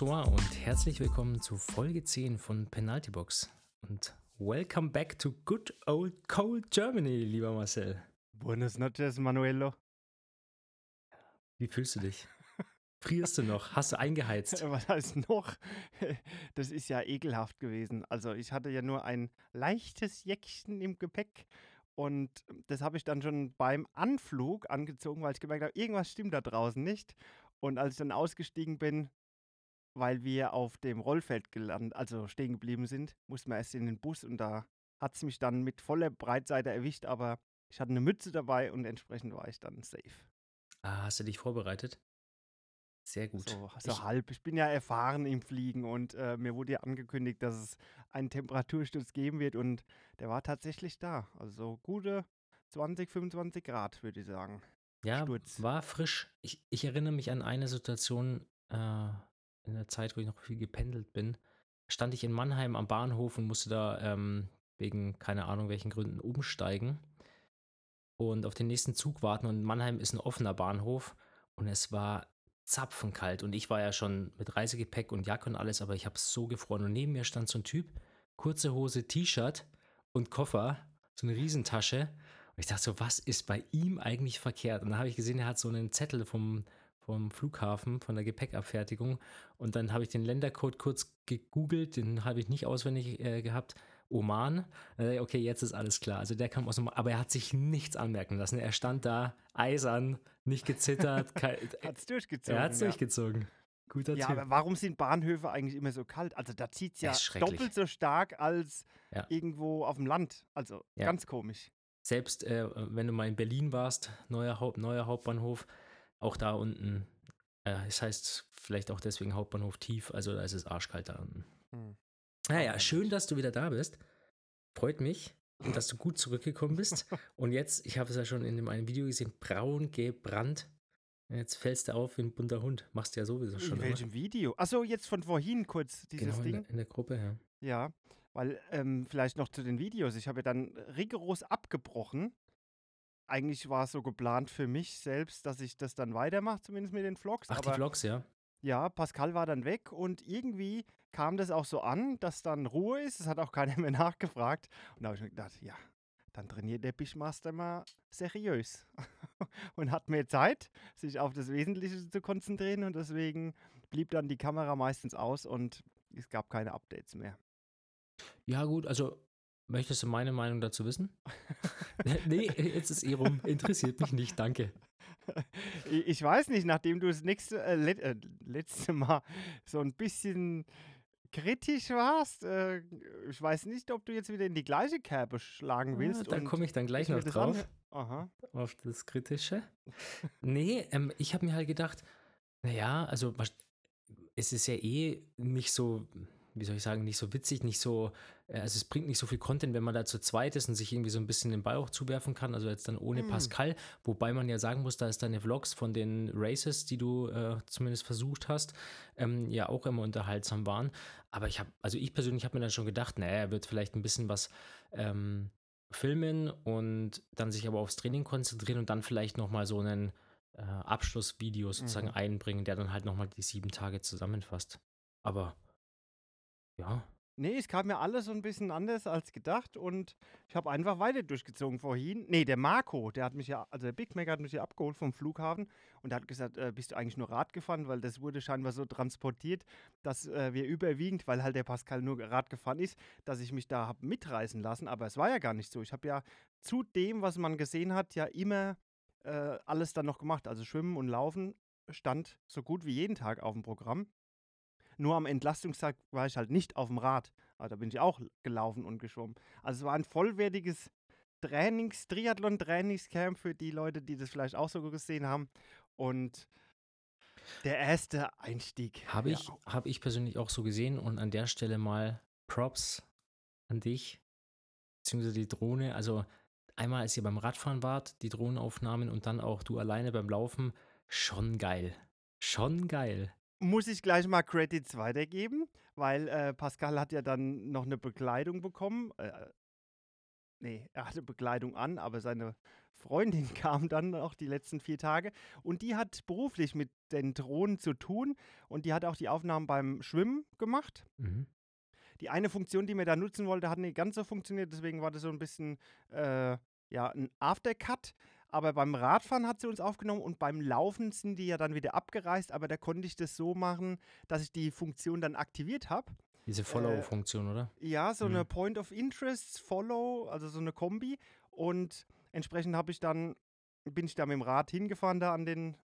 Bonsoir und herzlich willkommen zu Folge 10 von Penalty Box. Und welcome back to good old cold Germany, lieber Marcel. Buenas noches, Manuelo. Wie fühlst du dich? Frierst du noch? Hast du eingeheizt? Was heißt noch? Das ist ja ekelhaft gewesen. Also ich hatte ja nur ein leichtes Jäckchen im Gepäck und das habe ich dann schon beim Anflug angezogen, weil ich gemerkt habe, irgendwas stimmt da draußen nicht. Und als ich dann ausgestiegen bin, weil wir auf dem Rollfeld gelandet, also stehen geblieben sind, mussten wir erst in den Bus und da hat es mich dann mit voller Breitseite erwischt, aber ich hatte eine Mütze dabei und entsprechend war ich dann safe. Ah, hast du dich vorbereitet? Sehr gut. So, so ich, halb. Ich bin ja erfahren im Fliegen und äh, mir wurde ja angekündigt, dass es einen Temperatursturz geben wird und der war tatsächlich da. Also gute 20, 25 Grad, würde ich sagen. Ja, Sturz. war frisch. Ich, ich, erinnere mich an eine Situation äh, in der Zeit, wo ich noch viel gependelt bin. Stand ich in Mannheim am Bahnhof und musste da ähm, wegen keine Ahnung welchen Gründen umsteigen und auf den nächsten Zug warten. Und Mannheim ist ein offener Bahnhof und es war zapfenkalt. Und ich war ja schon mit Reisegepäck und Jacke und alles, aber ich habe so gefroren. Und neben mir stand so ein Typ, kurze Hose, T-Shirt und Koffer, so eine Riesentasche. Und ich dachte so, was ist bei ihm eigentlich verkehrt? Und dann habe ich gesehen, er hat so einen Zettel vom, vom Flughafen, von der Gepäckabfertigung. Und dann habe ich den Ländercode kurz gegoogelt, den habe ich nicht auswendig äh, gehabt. Oman. Okay, jetzt ist alles klar. Also der kam aus Oman, aber er hat sich nichts anmerken lassen. Er stand da eisern, nicht gezittert. hat es durchgezogen. Er hat es ja. durchgezogen. Guter ja, Tipp. aber warum sind Bahnhöfe eigentlich immer so kalt? Also da zieht es ja doppelt so stark als ja. irgendwo auf dem Land. Also ja. ganz komisch. Selbst äh, wenn du mal in Berlin warst, neuer, Haupt, neuer Hauptbahnhof, auch da unten, äh, es heißt vielleicht auch deswegen Hauptbahnhof tief, also da ist es arschkalt da unten. Hm. Naja, schön, dass du wieder da bist. Freut mich, dass du gut zurückgekommen bist. Und jetzt, ich habe es ja schon in dem einen Video gesehen, braun gebrannt. Jetzt fällst du auf wie ein bunter Hund. Machst du ja sowieso schon. In welchem oder? Video? Achso, jetzt von vorhin kurz dieses genau, Ding. In der, in der Gruppe, ja. Ja, weil ähm, vielleicht noch zu den Videos. Ich habe ja dann rigoros abgebrochen. Eigentlich war es so geplant für mich selbst, dass ich das dann weitermache, zumindest mit den Vlogs. Ach, die Vlogs, ja. Ja, Pascal war dann weg und irgendwie kam das auch so an, dass dann Ruhe ist. Es hat auch keiner mehr nachgefragt. Und da habe ich mir gedacht, ja, dann trainiert der Bischmaster mal seriös und hat mehr Zeit, sich auf das Wesentliche zu konzentrieren. Und deswegen blieb dann die Kamera meistens aus und es gab keine Updates mehr. Ja, gut, also möchtest du meine Meinung dazu wissen? nee, jetzt ist eh rum. Interessiert mich nicht, danke. Ich weiß nicht, nachdem du das nächste, äh, let, äh, letzte Mal so ein bisschen kritisch warst, äh, ich weiß nicht, ob du jetzt wieder in die gleiche Kerbe schlagen willst. Ah, da komme ich dann gleich noch drauf. Aha. Auf das Kritische. nee, ähm, ich habe mir halt gedacht, naja, also es ist ja eh nicht so wie soll ich sagen, nicht so witzig, nicht so, äh, also es bringt nicht so viel Content, wenn man da zu zweit ist und sich irgendwie so ein bisschen den Ball auch zuwerfen kann. Also jetzt dann ohne mhm. Pascal, wobei man ja sagen muss, da ist deine Vlogs von den Races, die du äh, zumindest versucht hast, ähm, ja auch immer unterhaltsam waren. Aber ich habe, also ich persönlich habe mir dann schon gedacht, naja, er wird vielleicht ein bisschen was ähm, filmen und dann sich aber aufs Training konzentrieren und dann vielleicht nochmal so einen äh, Abschlussvideo sozusagen mhm. einbringen, der dann halt nochmal die sieben Tage zusammenfasst. Aber ja. Nee, es kam mir alles so ein bisschen anders als gedacht und ich habe einfach weiter durchgezogen vorhin. Nee, der Marco, der hat mich ja, also der Big Mac hat mich ja abgeholt vom Flughafen und hat gesagt, äh, bist du eigentlich nur Rad gefahren, weil das wurde scheinbar so transportiert, dass äh, wir überwiegend, weil halt der Pascal nur Rad gefahren ist, dass ich mich da habe mitreißen lassen, aber es war ja gar nicht so. Ich habe ja zu dem, was man gesehen hat, ja immer äh, alles dann noch gemacht. Also Schwimmen und Laufen stand so gut wie jeden Tag auf dem Programm. Nur am Entlastungstag war ich halt nicht auf dem Rad. Aber da bin ich auch gelaufen und geschwommen. Also es war ein vollwertiges Trainings, Triathlon-Trainingscamp für die Leute, die das vielleicht auch so gesehen haben. Und der erste Einstieg. Habe ich, hab ich persönlich auch so gesehen und an der Stelle mal Props an dich, beziehungsweise die Drohne. Also einmal, als ihr beim Radfahren wart, die Drohnenaufnahmen und dann auch du alleine beim Laufen, schon geil. Schon geil muss ich gleich mal Credits weitergeben, weil äh, Pascal hat ja dann noch eine Bekleidung bekommen. Äh, nee, er hatte Bekleidung an, aber seine Freundin kam dann auch die letzten vier Tage und die hat beruflich mit den Drohnen zu tun und die hat auch die Aufnahmen beim Schwimmen gemacht. Mhm. Die eine Funktion, die mir da nutzen wollte, hat nicht ganz so funktioniert, deswegen war das so ein bisschen äh, ja, ein Aftercut. Aber beim Radfahren hat sie uns aufgenommen und beim Laufen sind die ja dann wieder abgereist, aber da konnte ich das so machen, dass ich die Funktion dann aktiviert habe. Diese Follow-Funktion, oder? Ja, so Mhm. eine Point of Interest, Follow, also so eine Kombi. Und entsprechend habe ich dann, bin ich da mit dem Rad hingefahren da an den,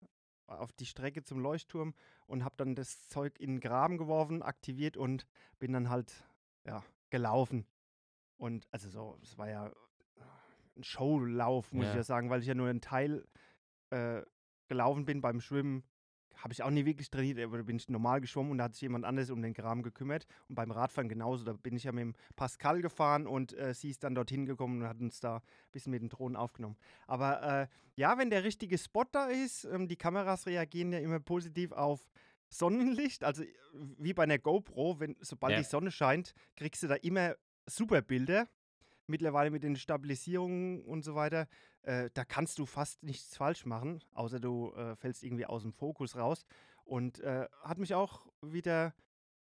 auf die Strecke zum Leuchtturm und habe dann das Zeug in den Graben geworfen, aktiviert und bin dann halt, ja, gelaufen. Und also so, es war ja ein Showlauf, muss ich Ja. ja sagen, weil ich ja nur einen Teil äh, gelaufen bin beim Schwimmen. Habe ich auch nie wirklich trainiert, aber da bin ich normal geschwommen und da hat sich jemand anderes um den Graben gekümmert. Und beim Radfahren genauso. Da bin ich ja mit dem Pascal gefahren und äh, sie ist dann dorthin gekommen und hat uns da ein bisschen mit den Drohnen aufgenommen. Aber äh, ja, wenn der richtige Spot da ist, ähm, die Kameras reagieren ja immer positiv auf Sonnenlicht. Also äh, wie bei einer GoPro, wenn sobald Ja. die Sonne scheint, kriegst du da immer super Bilder. Mittlerweile mit den Stabilisierungen und so weiter, äh, da kannst du fast nichts falsch machen, außer du äh, fällst irgendwie aus dem Fokus raus. Und äh, hat mich auch wieder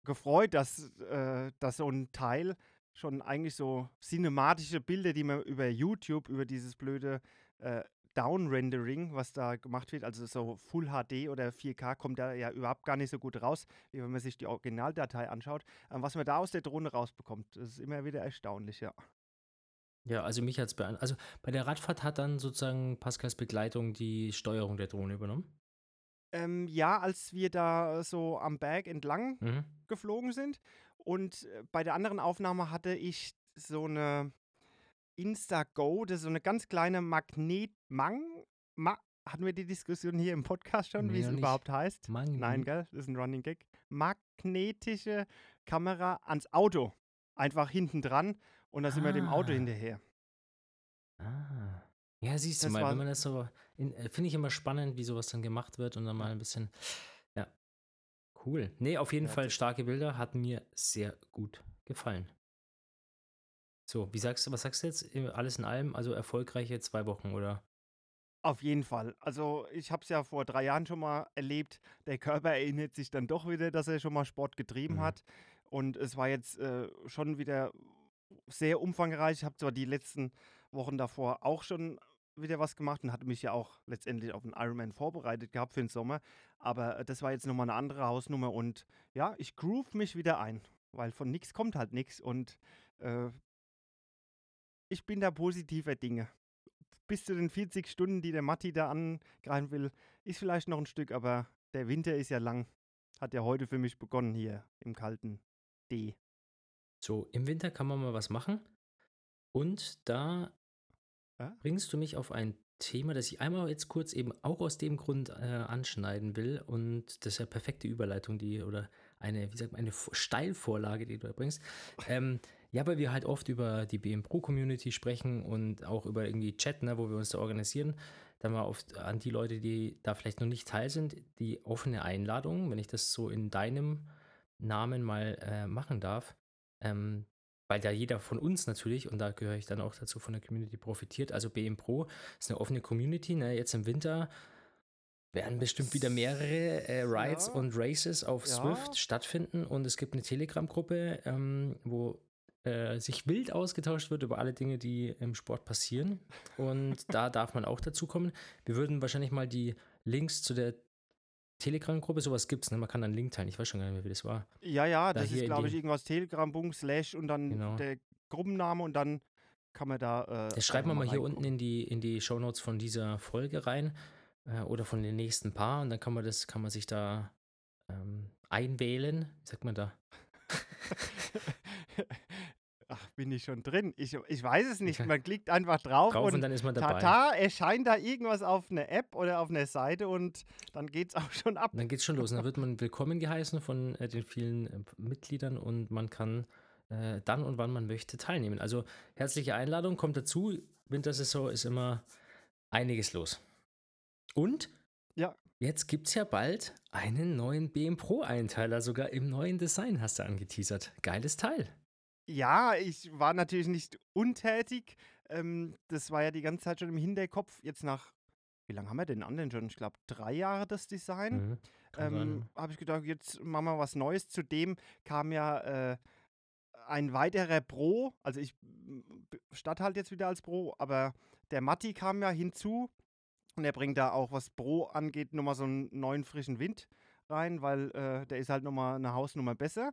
gefreut, dass, äh, dass so ein Teil schon eigentlich so cinematische Bilder, die man über YouTube, über dieses blöde äh, Downrendering, was da gemacht wird, also so Full HD oder 4K, kommt da ja überhaupt gar nicht so gut raus, wie wenn man sich die Originaldatei anschaut. Ähm, was man da aus der Drohne rausbekommt, das ist immer wieder erstaunlich, ja. Ja, also mich hat es beeindruckt. Also bei der Radfahrt hat dann sozusagen Pascals Begleitung die Steuerung der Drohne übernommen. Ähm, ja, als wir da so am Berg entlang Mhm. geflogen sind. Und äh, bei der anderen Aufnahme hatte ich so eine Instago, das ist so eine ganz kleine Magnet. Mang, Ma hatten wir die Diskussion hier im Podcast schon, Nee, wie es überhaupt heißt? Magnet. Nein, gell? Das ist ein Running Gag. Magnetische Kamera ans Auto. Einfach hinten dran und da sind wir dem Auto Ah. hinterher. Ah. Ja, siehst du Das mal, wenn man das so. äh, Finde ich immer spannend, wie sowas dann gemacht wird und dann mal ein bisschen. Ja. Cool. Nee, auf jeden Ja, Fall starke Bilder, hat mir sehr gut gefallen. So, wie sagst du, was sagst du jetzt? Äh, Alles in allem, also erfolgreiche zwei Wochen, oder? Auf jeden Fall. Also ich habe es ja vor drei Jahren schon mal erlebt. Der Körper erinnert sich dann doch wieder, dass er schon mal Sport getrieben Mhm. hat. Und es war jetzt äh, schon wieder sehr umfangreich. Ich habe zwar die letzten Wochen davor auch schon wieder was gemacht und hatte mich ja auch letztendlich auf den Ironman vorbereitet gehabt für den Sommer. Aber äh, das war jetzt nochmal eine andere Hausnummer und ja, ich groove mich wieder ein, weil von nichts kommt halt nichts und äh, ich bin da positiver Dinge. Bis zu den 40 Stunden, die der Matti da angreifen will, ist vielleicht noch ein Stück, aber der Winter ist ja lang. Hat ja heute für mich begonnen hier im kalten D. So, im Winter kann man mal was machen. Und da Ja? bringst du mich auf ein Thema, das ich einmal jetzt kurz eben auch aus dem Grund äh, anschneiden will. Und das ist ja perfekte Überleitung, die oder eine, wie sagt man, eine Vo- Steilvorlage, die du da bringst. Ähm, ja, weil wir halt oft über die BM Pro Community sprechen und auch über irgendwie Chat, ne, wo wir uns da organisieren. Dann mal oft an die Leute, die da vielleicht noch nicht teil sind, die offene Einladung, wenn ich das so in deinem Namen mal äh, machen darf. Ähm, weil ja jeder von uns natürlich, und da gehöre ich dann auch dazu, von der Community profitiert. Also BM Pro ist eine offene Community. Ne? Jetzt im Winter werden bestimmt wieder mehrere äh, Rides Ja. und Races auf Ja. Swift stattfinden. Und es gibt eine Telegram-Gruppe, ähm, wo äh, sich wild ausgetauscht wird über alle Dinge, die im Sport passieren. Und da darf man auch dazu kommen. Wir würden wahrscheinlich mal die Links zu der Telegram-Gruppe, sowas gibt's, ne? Man kann einen Link teilen. Ich weiß schon gar nicht mehr, wie das war. Ja, ja, Da das ist, glaube ich, irgendwas Telegram, slash und dann Genau. der Gruppenname und dann kann man da. Äh, Das schreiben wir mal hier unten in die, in die Shownotes von dieser Folge rein äh, oder von den nächsten paar und dann kann man das, kann man sich da ähm, einwählen. Wie sagt man da? Ach, bin ich schon drin? Ich, ich weiß es nicht. Man klickt einfach drauf, Drauf und, und dann ist man dabei. tata, erscheint da irgendwas auf einer App oder auf einer Seite und dann geht es auch schon ab. Dann geht's schon los. Dann wird man willkommen geheißen von äh, den vielen äh, Mitgliedern und man kann äh, dann und wann man möchte teilnehmen. Also herzliche Einladung, kommt dazu. Wintersaison ist immer einiges los. Und Ja. jetzt gibt es ja bald einen neuen BM Pro Einteiler, sogar im neuen Design hast du angeteasert. Geiles Teil. Ja, ich war natürlich nicht untätig. Ähm, das war ja die ganze Zeit schon im Hinterkopf. Jetzt nach, wie lange haben wir den anderen schon? Ich glaube, drei Jahre das Design. Mhm. Ähm, habe ich gedacht, jetzt machen wir was Neues. Zudem kam ja äh, ein weiterer Pro, also ich statt halt jetzt wieder als Pro, aber der Matti kam ja hinzu und er bringt da auch, was Pro angeht, nochmal so einen neuen frischen Wind rein, weil äh, der ist halt nochmal eine Hausnummer besser.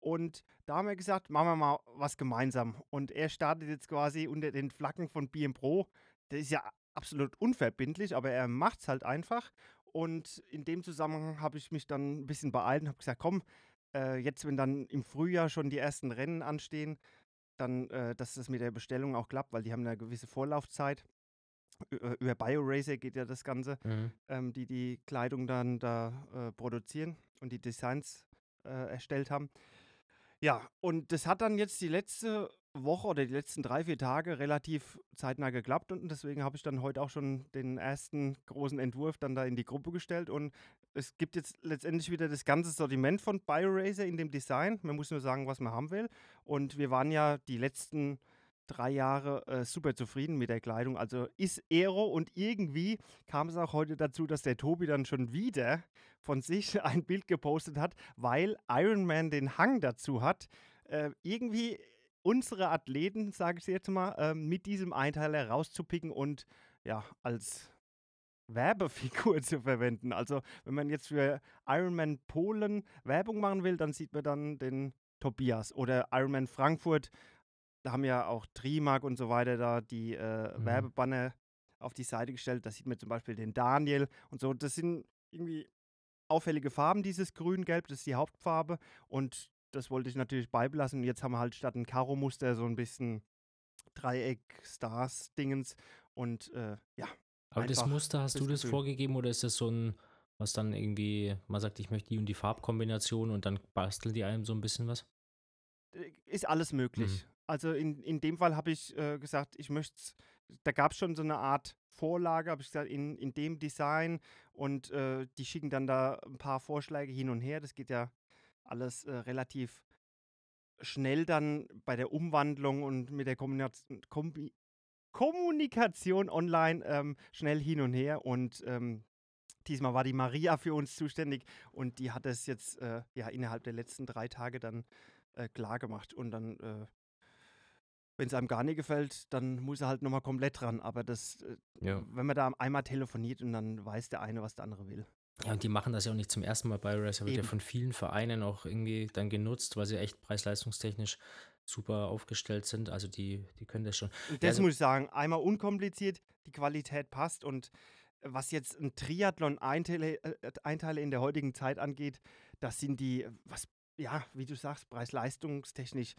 Und da haben wir gesagt, machen wir mal was gemeinsam. Und er startet jetzt quasi unter den Flaggen von BM Pro. Der ist ja absolut unverbindlich, aber er macht es halt einfach. Und in dem Zusammenhang habe ich mich dann ein bisschen beeilt und habe gesagt, komm, äh, jetzt, wenn dann im Frühjahr schon die ersten Rennen anstehen, dann, äh, dass das mit der Bestellung auch klappt, weil die haben eine gewisse Vorlaufzeit. Ü- Über BioRacer geht ja das Ganze Mhm. ähm, die die Kleidung dann da äh, produzieren und die Designs äh, erstellt haben. Ja, und das hat dann jetzt die letzte Woche oder die letzten drei, vier Tage relativ zeitnah geklappt und deswegen habe ich dann heute auch schon den ersten großen Entwurf dann da in die Gruppe gestellt und es gibt jetzt letztendlich wieder das ganze Sortiment von BioRacer in dem Design. Man muss nur sagen, was man haben will und wir waren ja die letzten drei Jahre äh, super zufrieden mit der Kleidung. Also ist Aero und irgendwie kam es auch heute dazu, dass der Tobi dann schon wieder von sich ein Bild gepostet hat, weil Iron Man den Hang dazu hat, äh, irgendwie unsere Athleten, sage ich jetzt mal, ähm, mit diesem Einteiler rauszupicken und ja, als Werbefigur zu verwenden. Also wenn man jetzt für Ironman Polen Werbung machen will, dann sieht man dann den Tobias oder Ironman Frankfurt. Da haben ja auch Trimark und so weiter da die äh, Mhm. Werbebanner auf die Seite gestellt. Da sieht man zum Beispiel den Daniel und so. Das sind irgendwie auffällige Farben, dieses Grün-Gelb, das ist die Hauptfarbe. Und das wollte ich natürlich beibelassen. Und jetzt haben wir halt statt ein Karo-Muster so ein bisschen Dreieck-Stars-Dingens. Und äh, ja, Aber das Muster, hast du fürs das Gefühl. vorgegeben oder ist das so ein, was dann irgendwie, man sagt, ich möchte die und die Farbkombination und dann basteln die einem so ein bisschen was? äh, ist alles möglich. Also in, in dem Fall habe ich äh, gesagt, ich möchte, da gab es schon so eine Art Vorlage, habe ich gesagt, in, in dem Design und äh, die schicken dann da ein paar Vorschläge hin und her. Das geht ja alles äh, relativ schnell dann bei der Umwandlung und mit der Kombination, Kombi Kommunikation online ähm, schnell hin und her und ähm, diesmal war die Maria für uns zuständig und die hat es jetzt äh, ja innerhalb der letzten drei Tage dann äh, klar gemacht und dann äh, wenn es einem gar nicht gefällt, dann muss er halt nochmal komplett ran. Aber das, äh, Ja. wenn man da einmal telefoniert und dann weiß der eine, was der andere will. Ja, und die machen das ja auch nicht zum ersten Mal bei Racer, wird ja von vielen Vereinen auch irgendwie dann genutzt, weil sie echt preis-leistungstechnisch super aufgestellt sind. Also die, die können das schon. Und das also- muss ich sagen, einmal unkompliziert, die Qualität passt und was jetzt ein Triathlon Einteile, äh, Einteile in der heutigen Zeit angeht, das sind die, was, ja, wie du sagst, preis-leistungstechnisch,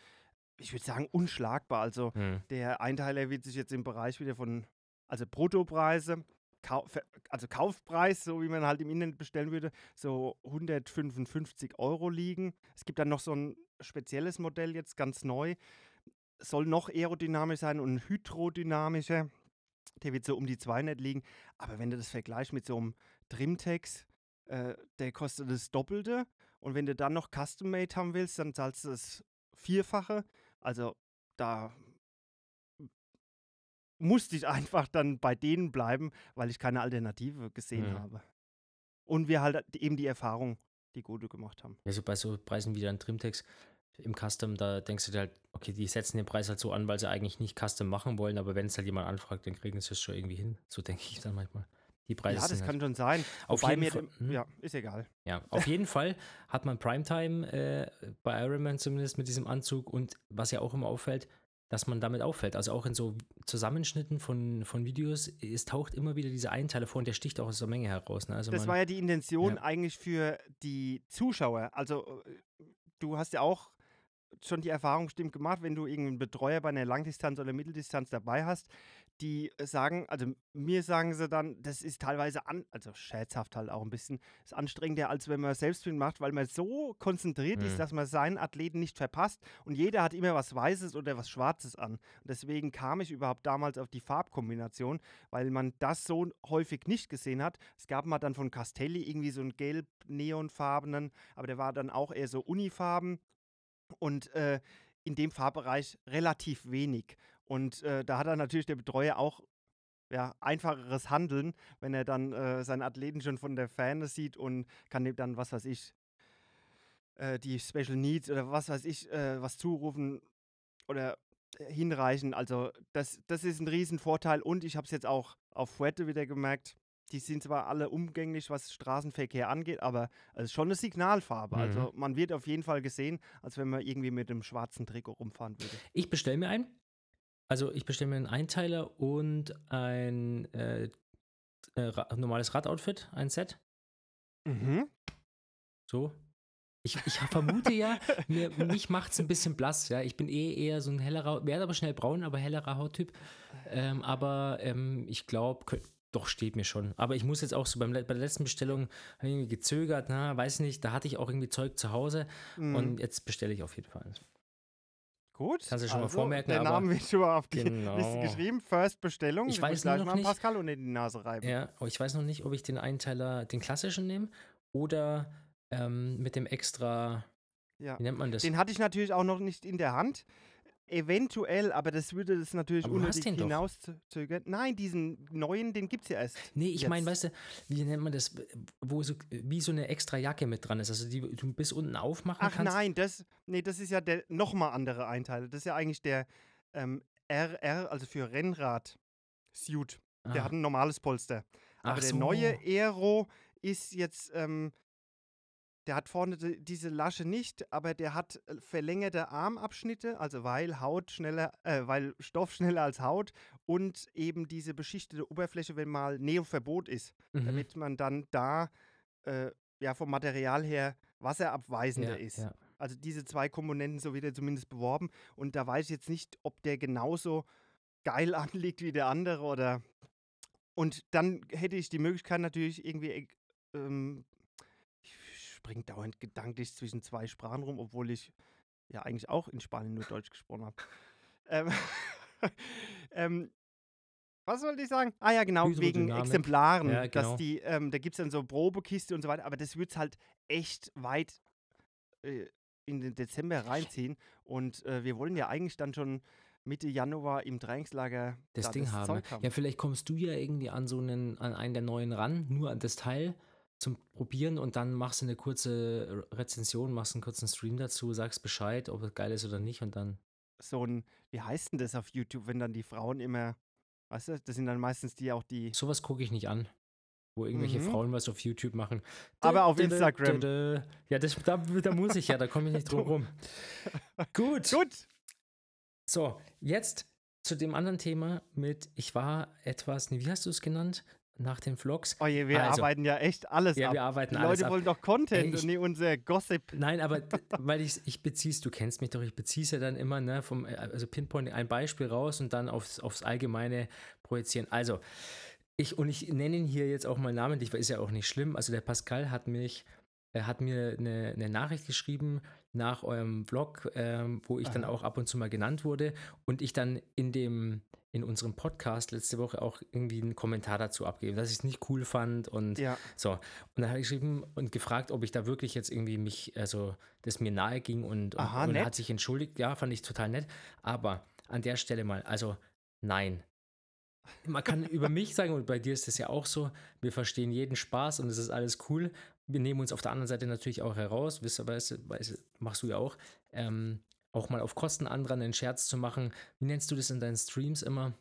ich würde sagen, unschlagbar. Also Hm. der Einteiler wird sich jetzt im Bereich wieder von, also Bruttopreise, Kau also Kaufpreis, so wie man halt im Internet bestellen würde, so 155 Euro liegen. Es gibt dann noch so ein spezielles Modell jetzt ganz neu. Soll noch aerodynamisch sein und hydrodynamischer. Der wird so um die 200 liegen. Aber wenn du das vergleichst mit so einem Trimtex, äh, der kostet das Doppelte. Und wenn du dann noch Custom-Made haben willst, dann zahlst du das Vierfache. Also da musste ich einfach dann bei denen bleiben, weil ich keine Alternative gesehen Mhm. habe. Und wir halt eben die Erfahrung, die gute gemacht haben. Ja, so bei so Preisen wie dann Trimtex im Custom, da denkst du dir halt, okay, die setzen den Preis halt so an, weil sie eigentlich nicht Custom machen wollen, aber wenn es halt jemand anfragt, dann kriegen sie es schon irgendwie hin. So denke ich dann manchmal. Die Preise ja, das sind kann halt, schon sein. Auf Wobei jeden Fall- dem- hm. ja, ist egal. ja, auf jeden Fall hat man Primetime äh, bei Ironman zumindest mit diesem Anzug und was ja auch immer auffällt, dass man damit auffällt. Also auch in so Zusammenschnitten von, von Videos, es taucht immer wieder diese Einteile vor und der sticht auch aus der Menge heraus. Ne? Also Das man, war ja die Intention Ja. eigentlich für die Zuschauer. Also äh, du hast ja auch schon die Erfahrung bestimmt gemacht, wenn du irgendeinen Betreuer bei einer Langdistanz oder Mitteldistanz dabei hast, die äh, sagen, also mir sagen sie dann, das ist teilweise an, also scherzhaft halt auch ein bisschen, ist anstrengender, als wenn man Selbstfilm macht, weil man so konzentriert Mhm. ist, dass man seinen Athleten nicht verpasst und jeder hat immer was Weißes oder was Schwarzes an. Und deswegen kam ich überhaupt damals auf die Farbkombination, weil man das so häufig nicht gesehen hat. Es gab mal dann von Castelli irgendwie so einen gelb-neonfarbenen, aber der war dann auch eher so Unifarben und äh, in dem Farbbereich relativ wenig. Und äh, da hat dann natürlich der Betreuer auch ja, einfacheres Handeln, wenn er dann äh, seinen Athleten schon von der Ferne sieht und kann ihm dann, was weiß ich, äh, die Special Needs oder was weiß ich, äh, was zurufen oder äh, hinreichen. Also das, das ist ein Riesenvorteil und ich habe es jetzt auch auf Fuerte wieder gemerkt. Die sind zwar alle umgänglich, was Straßenverkehr angeht, aber es ist schon eine Signalfarbe. Mhm. Also man wird auf jeden Fall gesehen, als wenn man irgendwie mit einem schwarzen Trikot rumfahren würde. Ich bestelle mir einen. Also ich bestelle mir einen Einteiler und ein äh, äh, normales Radoutfit, ein Set. Mhm. So. Ich, ich vermute ja, mir, mich macht es ein bisschen blass, ja. Ich bin eh eher so ein hellerer, werde aber schnell braun, aber hellerer Hauttyp. Ähm, aber ähm, ich glaube, doch steht mir schon. Aber ich muss jetzt auch so beim, bei der letzten Bestellung irgendwie gezögert, na, weiß nicht, da hatte ich auch irgendwie Zeug zu Hause Mhm. und jetzt bestelle ich auf jeden Fall eins. Gut. Kannst du schon mal also, vormerken, Der Name wird schon mal auf die Genau. Liste geschrieben. First Bestellung. Ich weiß gleich noch mal nicht- Pascal unter die Nase reiben. Ja, aber ich weiß noch nicht, ob ich den Einteiler, den klassischen nehme oder ähm, mit dem extra, Ja. wie nennt man das? Den hatte ich natürlich auch noch nicht in der Hand. Eventuell, aber das würde das natürlich Aber unnötig hinauszögern. Nein, diesen neuen, den gibt es ja erst. Nee, ich meine, weißt du, wie nennt man das, wo so, wie so eine extra Jacke mit dran ist, also die du bis unten aufmachen Ach kannst. nein, das, nee, das ist ja der nochmal andere Einteiler. Das ist ja eigentlich der ähm, RR, also für Rennrad-Suit. Der Ah, hat ein normales Polster. Aber ach der so. neue Aero ist jetzt, ähm, der hat vorne die, diese Lasche nicht, aber der hat äh, verlängerte Armabschnitte, also weil Haut schneller, äh, weil Stoff schneller als Haut und eben diese beschichtete Oberfläche, wenn mal Neoverbot ist, Mhm. damit man dann da äh, ja vom Material her wasserabweisender ja, ist. Ja. Also diese zwei Komponenten, so wird er zumindest beworben. Und da weiß ich jetzt nicht, ob der genauso geil anliegt wie der andere oder. Und dann hätte ich die Möglichkeit natürlich irgendwie. äh, Ähm, springe dauernd gedanklich zwischen zwei Sprachen rum, obwohl ich ja eigentlich auch in Spanien nur Deutsch gesprochen habe. ähm, ähm, was wollte ich sagen? Ah ja, genau, wegen. Exemplaren. Ja, genau. Dass die, ähm, da gibt es dann so Probekiste und so weiter, aber das wird es halt echt weit äh, in den Dezember reinziehen. Und äh, wir wollen ja eigentlich dann schon Mitte Januar im Trainingslager das da Ding haben. Zeug haben. Ja, vielleicht kommst du ja irgendwie an so einen, an einen der neuen ran, nur an das Teil zum Probieren und dann machst du eine kurze Rezension, machst einen kurzen Stream dazu, sagst Bescheid, ob es geil ist oder nicht und dann. So ein, wie heißt denn das auf YouTube, wenn dann die Frauen immer, weißt du, das sind dann meistens die auch die, Sowas gucke ich nicht an. Wo irgendwelche Mhm. Frauen was auf YouTube machen. Aber auf Instagram. Ja, das, da, da muss ich ja, da komme ich nicht drum rum. Gut. gut, So, jetzt zu dem anderen Thema mit, ich war etwas, wie hast du es genannt? Nach den Vlogs. oh je, wir Also. arbeiten ja echt alles Ja, ab. wir arbeiten die alles Leute ab. wollen doch Content Ey, ich- und nicht unser Gossip. Nein, aber weil ich, ich bezieh's, du kennst mich doch, ich bezieh's ja dann immer, ne, vom, äh, also Pinpoint ein Beispiel raus und dann aufs, aufs Allgemeine projizieren. Also, ich, und ich nenne ihn hier jetzt auch mal namentlich, weil ist ja auch nicht schlimm. Also der Pascal hat mich, er hat mir eine, eine Nachricht geschrieben nach eurem Vlog, ähm, wo ich dann Aha. auch ab und zu mal genannt wurde und ich dann in dem, in unserem Podcast letzte Woche auch irgendwie einen Kommentar dazu abgeben, dass ich es nicht cool fand und Ja, so, und dann habe ich geschrieben und gefragt, ob ich da wirklich jetzt irgendwie mich, also das mir nahe ging und, und, Aha, und er hat sich entschuldigt. Ja, fand ich total nett. Aber an der Stelle mal, also nein. Man kann über mich sagen, und bei dir ist das ja auch so, wir verstehen jeden Spaß und es ist alles cool. Wir nehmen uns auf der anderen Seite natürlich auch heraus, wisst ihr, weißt, weißt, du, machst du ja auch, ähm, auch mal auf Kosten anderer einen Scherz zu machen. Wie nennst du das in deinen Streams immer?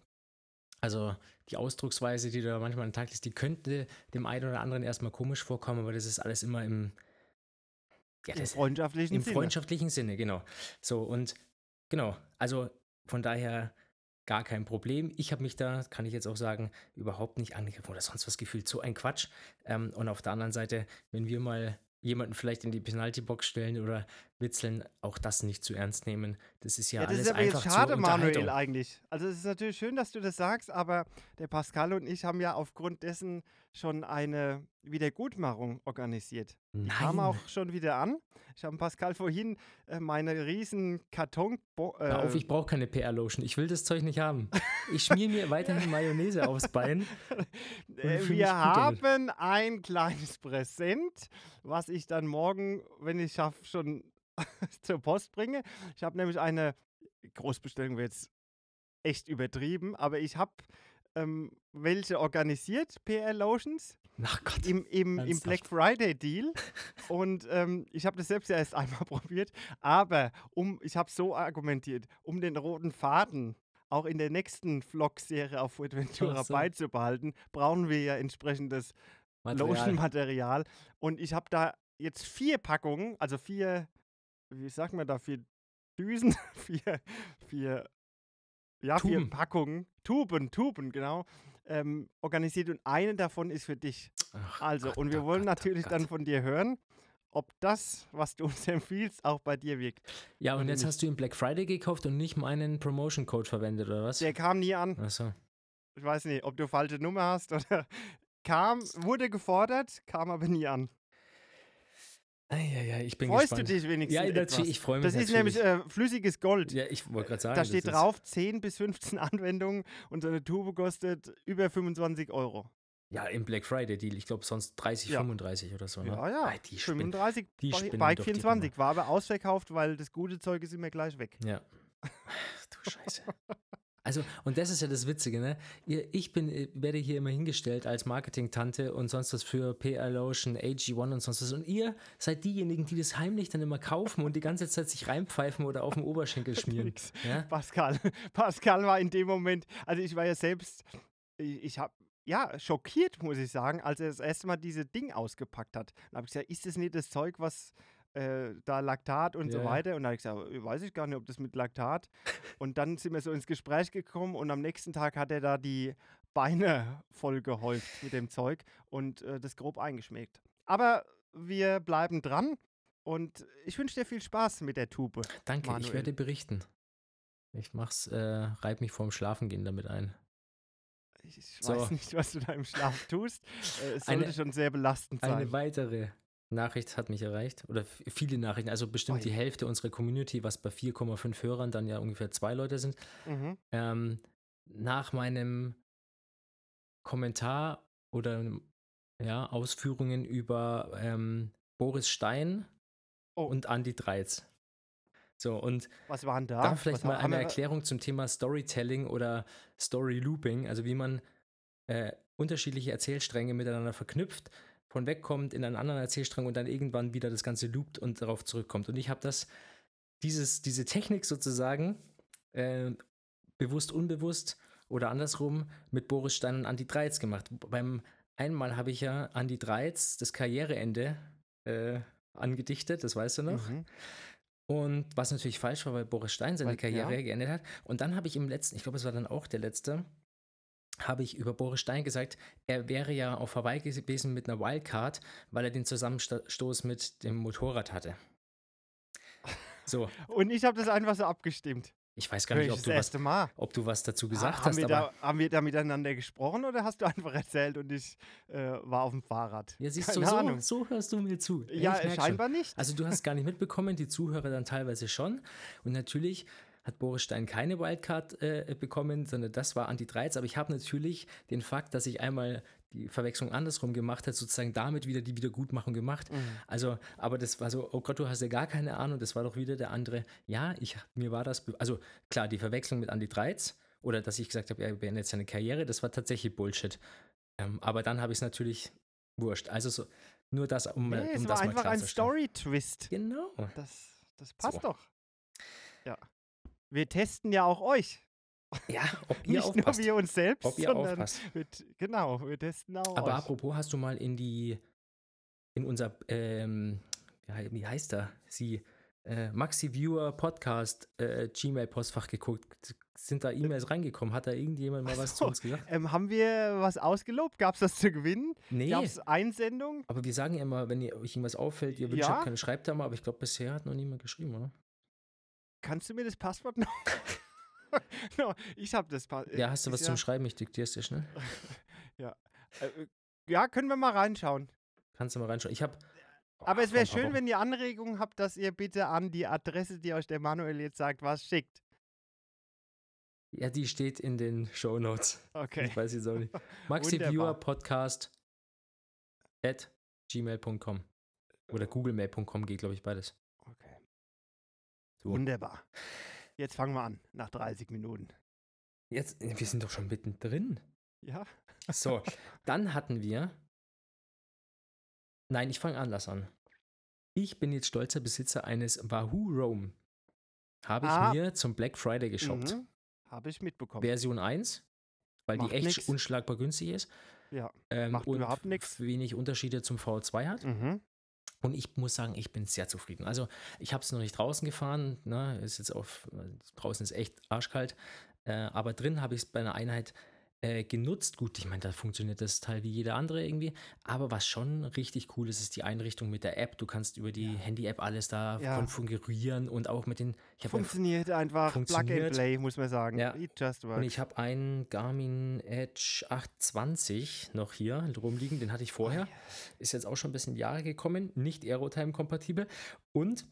Also die Ausdrucksweise, die du da manchmal an den Tag legst, die könnte dem einen oder anderen erstmal komisch vorkommen, aber das ist alles immer im, ja, im freundschaftlichen im Sinne. freundschaftlichen Sinne, genau. So, und genau, also von daher gar kein Problem. Ich habe mich da, kann ich jetzt auch sagen, überhaupt nicht angegriffen oder sonst was gefühlt. So ein Quatsch. Ähm, und auf der anderen Seite, wenn wir mal jemanden vielleicht in die Penaltybox stellen oder witzeln, auch das nicht zu ernst nehmen. Das ist ja, Ja, das alles ist aber einfach jetzt schade, Manuel, eigentlich. Also es ist natürlich schön, dass du das sagst, aber der Pascal und ich haben ja aufgrund dessen schon eine Wiedergutmachung organisiert. Die kam Nein. auch schon wieder an. Ich habe Pascal vorhin äh, meine riesen Karton... Äh, Hör auf, ich brauche keine PR-Lotion. Ich will das Zeug nicht haben. Ich schmier mir weiterhin Mayonnaise aufs Bein. äh, wir haben ein kleines Präsent, was ich dann morgen, wenn ich schaffe, schon zur Post bringe. Ich habe nämlich eine Großbestellung, wird jetzt echt übertrieben, aber ich habe ähm, welche organisiert, PR Lotions, Ach Gott. im, im, im? Black Friday Deal. Und ähm, ich habe das selbst ja erst einmal probiert. Aber um, ich habe so argumentiert, um den roten Faden auch in der nächsten Vlog-Serie auf Fuerteventura so. beizubehalten, brauchen wir ja entsprechendes Material. Lotion-Material. Und ich habe da jetzt vier Packungen, also vier, wie sagt man da, vier Düsen, vier, vier, ja, vier Tuben. Packungen, Tuben, Tuben, genau, ähm, organisiert und eine davon ist für dich. Ach Also, Gott, und wir wollen Gott, natürlich dann von dir hören, ob das, was du uns empfiehlst, auch bei dir wirkt. Ja, und oder jetzt nicht. hast du ihn Black Friday gekauft und nicht meinen Promotion Code verwendet, oder was? Der kam nie an. Achso. Ich weiß nicht, ob du falsche Nummer hast oder kam, wurde gefordert, kam aber nie an. Ja, ich bin Freust gespannt. du dich wenigstens? Ja, etwas? natürlich, ich freue mich Das ist natürlich. nämlich äh, flüssiges Gold. ja, ich wollte gerade sagen. da steht drauf 10 bis 15 Anwendungen und so eine Tube kostet über 25 Euro. Ja, im Black Friday Deal. Ich glaube sonst 30, Ja. 35 oder so. Ne? Ja, ja. Ah, die spinnen. 35, die Bike doch die 24. War aber ausverkauft, weil das gute Zeug ist immer gleich weg. Ja. Ach, du Scheiße. Also, und das ist ja das Witzige, ne? Ich bin, äh, werde hier immer hingestellt als Marketing-Tante und sonst was für PR Lotion, AG1 und sonst was. Und ihr seid diejenigen, die das heimlich dann immer kaufen und die ganze Zeit sich reinpfeifen oder auf den Oberschenkel schmieren. Nix. Ja? Pascal, Pascal war in dem Moment, also ich war ja selbst, ich, ich habe ja schockiert, muss ich sagen, als er das erste Mal diese Ding ausgepackt hat. Dann habe ich gesagt, ist das nicht das Zeug, was äh, da Laktat und so Ja. weiter? Und dann habe ich gesagt, "Äh, weiß ich gar nicht, ob das mit Laktat. Und dann sind wir so ins Gespräch gekommen und am nächsten Tag hat er da die Beine voll gehäuft mit dem Zeug und äh, das grob eingeschmägt. Aber wir bleiben dran und ich wünsche dir viel Spaß mit der Tube. Danke, ich Manuel. werde berichten. Ich mach's, äh, reib mich vorm Schlafengehen damit ein. Ich ich So. weiß nicht, was du da im Schlaf tust. Äh, es Eine- sollte schon sehr belastend sein. Eine weitere Nachricht hat mich erreicht, oder viele Nachrichten, also bestimmt Oi. die Hälfte unserer Community, was bei 4,5 Hörern dann ja ungefähr zwei Leute sind. Mhm. ähm, nach meinem Kommentar oder ja, Ausführungen über ähm, Boris Stein Oh. und Andy Dreiz. So, und Was war denn da? da vielleicht was mal eine Erklärung zum Thema Storytelling oder Story Looping, also wie man äh, unterschiedliche Erzählstränge miteinander verknüpft, von wegkommt in einen anderen Erzählstrang und dann irgendwann wieder das Ganze loopt und darauf zurückkommt. Und ich habe das, dieses, diese Technik sozusagen, äh, bewusst, unbewusst oder andersrum mit Boris Stein und Andy Dreiz gemacht. Beim einmal habe ich ja Andy Dreiz das Karriereende äh, angedichtet, das weißt du noch. Mhm. Und was natürlich falsch war, weil Boris Stein seine Weil- Karriere ja. geendet hat. Und dann habe ich im letzten, ich glaube, es war dann auch der letzte, habe ich über Boris Stein gesagt, er wäre ja auf Hawaii gewesen mit einer Wildcard, weil er den Zusammenstoß mit dem Motorrad hatte. So, Und ich habe das einfach so abgestimmt. ich weiß gar nicht, ich ob du, was, ob du was dazu gesagt haben, hast, wir da, haben wir da miteinander gesprochen oder hast du einfach erzählt und ich äh, war auf dem Fahrrad? ja, siehst Keine du, so, Ahnung. so hörst du mir zu. Ja, ich merk schon. scheinbar nicht. Also du hast gar nicht mitbekommen, die Zuhörer dann teilweise schon. Und natürlich hat Boris Stein keine Wildcard äh, bekommen, sondern das war Anti 13. Aber ich habe natürlich den Fakt, dass ich einmal die Verwechslung andersrum gemacht habe, sozusagen damit wieder die Wiedergutmachung gemacht. Mhm. Also, aber das war so, oh Gott, du hast ja gar keine Ahnung, das war doch wieder der andere. Ja, ich, mir war das, also klar, die Verwechslung mit Andy Dreiz oder dass ich gesagt habe, er beendet seine Karriere, das war tatsächlich Bullshit. Ähm, aber dann habe ich es natürlich wurscht. Also so, nur das, um, Nee, um es das war mal einfach ein klarzustellen. Story-Twist. Genau. Das, das passt So. doch. Ja. Wir testen ja auch euch. Ja, ob ihr Nicht aufpasst. nur wir uns selbst, ob ihr sondern aufpasst. wir, t- genau, wir testen auch Aber euch. apropos, hast du mal in die, in unser, ähm, wie hei- wie heißt da, sie, äh, Maxi Viewer Podcast äh, Gmail-Postfach geguckt? Sind da E-Mails reingekommen? Hat da irgendjemand mal was so. zu uns gesagt? Ähm, haben wir was ausgelobt? Gab es das zu gewinnen? Nee. Gab es Einsendungen? Aber wir sagen ja immer, wenn ihr euch irgendwas auffällt, ihr wünscht Ja. keine schreibt da mal, aber ich glaube, bisher hat noch niemand geschrieben, oder? Kannst du mir das Passwort noch? no, ich habe das Passwort. Ja, hast du was zum Schreiben? Ich diktiere es dir schnell. äh, Ja, können wir mal reinschauen. Kannst du mal reinschauen. Ich habe. Aber es wäre schön, wenn ihr Anregungen habt, dass ihr bitte an die Adresse, die euch der Manuel jetzt sagt, was schickt. Ja, die steht in den Show Notes. Okay. Ich weiß jetzt auch nicht. Maxi Wunderbar. Viewer Podcast at gmail.com oder googlemail.com geht, glaube ich, beides. So. Wunderbar. Jetzt fangen wir an, nach 30 Minuten. Jetzt, wir sind doch schon mittendrin. Ja. So, dann hatten wir. Nein, ich fange anders an. Ich bin jetzt stolzer Besitzer eines Wahoo Roam. Habe ich Ah. mir zum Black Friday geshoppt. Mhm. Habe ich mitbekommen. Version 1, weil Macht die echt nix. unschlagbar günstig ist. Ja. Ähm, Macht und überhaupt nix. wenig Unterschiede zum V2 hat. Mhm. Und ich muss sagen, ich bin sehr zufrieden. Also ich habe es noch nicht draußen gefahren. Ne? Ist jetzt auf, draußen ist echt arschkalt. Äh, aber drin habe ich es bei einer Einheit äh, genutzt. Gut, ich meine, da funktioniert das Teil wie jeder andere irgendwie. Aber was schon richtig cool ist, ist die Einrichtung mit der App. Du kannst über die Handy-App alles da Ja. konfigurieren und auch mit den. Ja Funktioniert einfach Plug and Funktioniert. Play, muss man sagen. Ja. It just Und works. ich habe einen Garmin Edge 820 noch hier rumliegen, den hatte ich vorher. Ist jetzt auch schon ein bisschen Jahre gekommen, nicht Aerotime-kompatibel. Und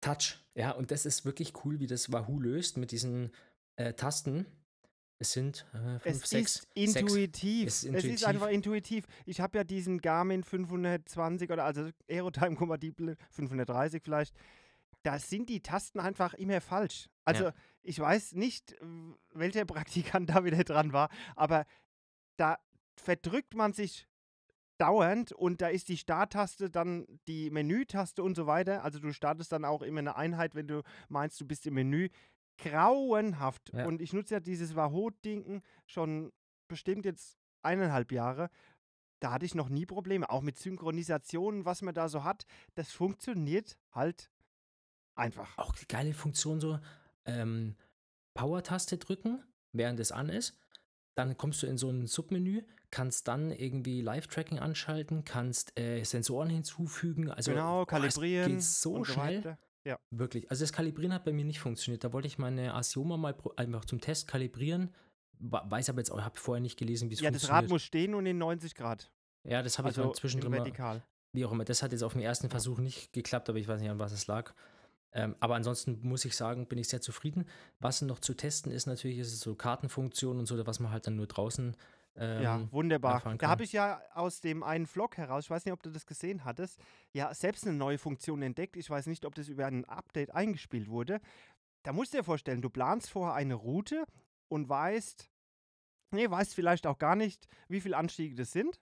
Touch. Ja, und das ist wirklich cool, wie das Wahoo löst mit diesen äh, Tasten. Es sind äh, fünf, Es sechs. ist sechs. intuitiv. Es ist Es intuitiv. ist einfach intuitiv. Ich habe ja diesen Garmin 520 oder also Aerotime-kompatibel 530 vielleicht. Da sind die Tasten einfach immer falsch. Also Ja. ich weiß nicht, welcher Praktikant da wieder dran war, aber da verdrückt man sich dauernd und da ist die Starttaste, dann die Menütaste und so weiter. Also du startest dann auch immer eine Einheit, wenn du meinst, du bist im Menü. Grauenhaft. Ja. Und ich nutze ja dieses Wahoo-Ding schon bestimmt jetzt eineinhalb Jahre. Da hatte ich noch nie Probleme. Auch mit Synchronisationen, was man da so hat. Das funktioniert halt einfach. Auch die geile Funktion so, ähm, Power-Taste drücken, während es an ist. Dann kommst du in so ein Submenü, kannst dann irgendwie Live-Tracking anschalten, kannst äh, Sensoren hinzufügen. Also genau, kalibrieren. Es geht so und so weiter. Wirklich. Also das Kalibrieren hat bei mir nicht funktioniert. Da wollte ich meine Asioma mal einfach zum Test kalibrieren. Weiß aber jetzt auch, habe vorher nicht gelesen, wie es Ja, das funktioniert. Rad muss stehen und in 90 Grad. ja, das habe ich Also mal zwischendrin mal, vertikal. wie auch immer. Das hat jetzt auf dem ersten Versuch nicht geklappt, aber ich weiß nicht, an was es lag. Ähm, aber ansonsten muss ich sagen, bin ich sehr zufrieden. Was noch zu testen ist, natürlich ist es so Kartenfunktionen und so, was man halt dann nur draußen ähm, Ja, wunderbar. Da habe ich ja aus dem einen Vlog heraus, ich weiß nicht, ob du das gesehen hattest, ja, selbst eine neue Funktion entdeckt. Ich weiß nicht, ob das über ein Update eingespielt wurde. Da musst du dir vorstellen, du planst vorher eine Route und weißt, nee, weißt vielleicht auch gar nicht, wie viele Anstiege das sind.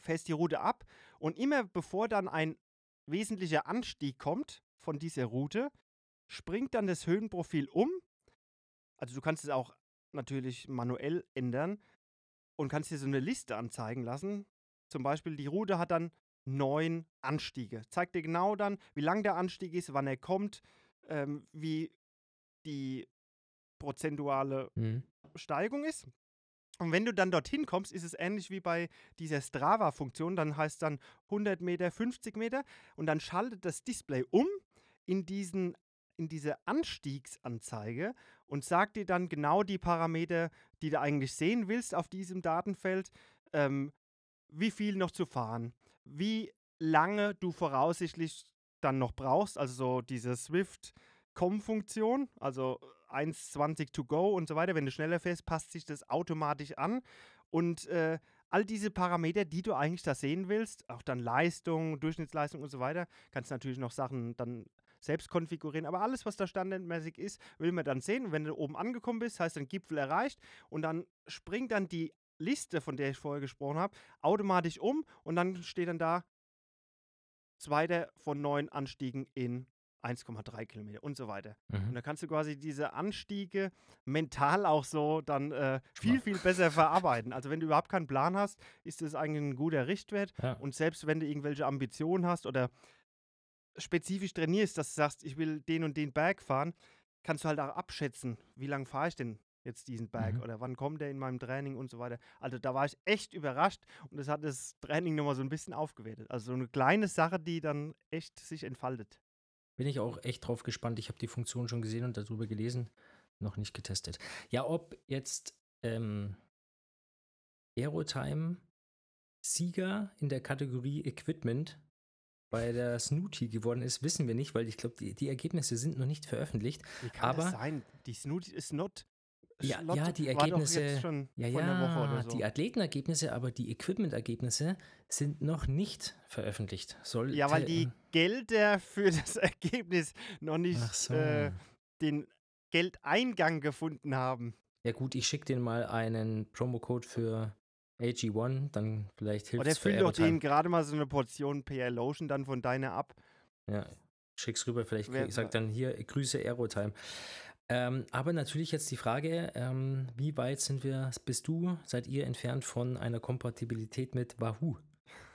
Fährst die Route ab und immer bevor dann ein wesentlicher Anstieg kommt von dieser Route, springt dann das Höhenprofil um. Also du kannst es auch natürlich manuell ändern und kannst dir so eine Liste anzeigen lassen. Zum Beispiel, die Route hat dann neun Anstiege. Zeigt dir genau dann, wie lang der Anstieg ist, wann er kommt, ähm, wie die prozentuale Mhm. Steigung ist. Und wenn du dann dorthin kommst, ist es ähnlich wie bei dieser Strava-Funktion. Dann heißt dann 100 Meter, 50 Meter und dann schaltet das Display um in, diesen, in diese Anstiegsanzeige und sagt dir dann genau die Parameter, die du eigentlich sehen willst auf diesem Datenfeld. Ähm, wie viel noch zu fahren, wie lange du voraussichtlich dann noch brauchst, also so diese Swift-Com-Funktion, also 1,20 to go und so weiter. Wenn du schneller fährst, passt sich das automatisch an. Und äh, all diese Parameter, die du eigentlich da sehen willst, auch dann Leistung, Durchschnittsleistung und so weiter, kannst natürlich noch Sachen dann selbst konfigurieren. Aber alles, was da standardmäßig ist, will man dann sehen. Wenn du oben angekommen bist, heißt dann Gipfel erreicht und dann springt dann die Liste, von der ich vorher gesprochen habe, automatisch um und dann steht dann da zweiter von neun Anstiegen in 1,3 Kilometer und so weiter. Und Mhm. da kannst du quasi diese Anstiege mental auch so dann äh, viel, viel besser verarbeiten. Also wenn du überhaupt keinen Plan hast, ist das eigentlich ein guter Richtwert. Ja. Und selbst wenn du irgendwelche Ambitionen hast oder spezifisch trainierst, dass du sagst, ich will den und den Berg fahren, kannst du halt auch abschätzen, wie lange fahre ich denn jetzt diesen Berg Mhm. oder wann kommt der in meinem Training und so weiter. Also da war ich echt überrascht und das hat das Training nochmal so ein bisschen aufgewertet. Also so eine kleine Sache, die dann echt sich entfaltet. Bin ich auch echt drauf gespannt. Ich habe die Funktion schon gesehen und darüber gelesen, noch nicht getestet. Ja, ob jetzt ähm, Aerotime Sieger in der Kategorie Equipment bei der Snooty geworden ist, wissen wir nicht, weil ich glaube, die, die Ergebnisse sind noch nicht veröffentlicht. Wie kann das Aber- sein? Die Snooty ist not. Ja, ja, die Ergebnisse- Ja, ja, oder so. die Athletenergebnisse, aber die Equipment-Ergebnisse sind noch nicht veröffentlicht. Sollte, Ja, weil die Gelder für das Ergebnis noch nicht so. äh, den Geldeingang gefunden haben. Ja gut, ich schicke den mal einen Promocode für AG1, dann vielleicht hilft Oder es für füll doch denen gerade mal so eine Portion PR Lotion dann von deiner ab. Ja, schick's rüber, vielleicht sag dann hier Grüße Aerotime. Ähm, aber natürlich jetzt die Frage, ähm, wie weit sind wir, bist du, seid ihr entfernt von einer Kompatibilität mit Wahoo?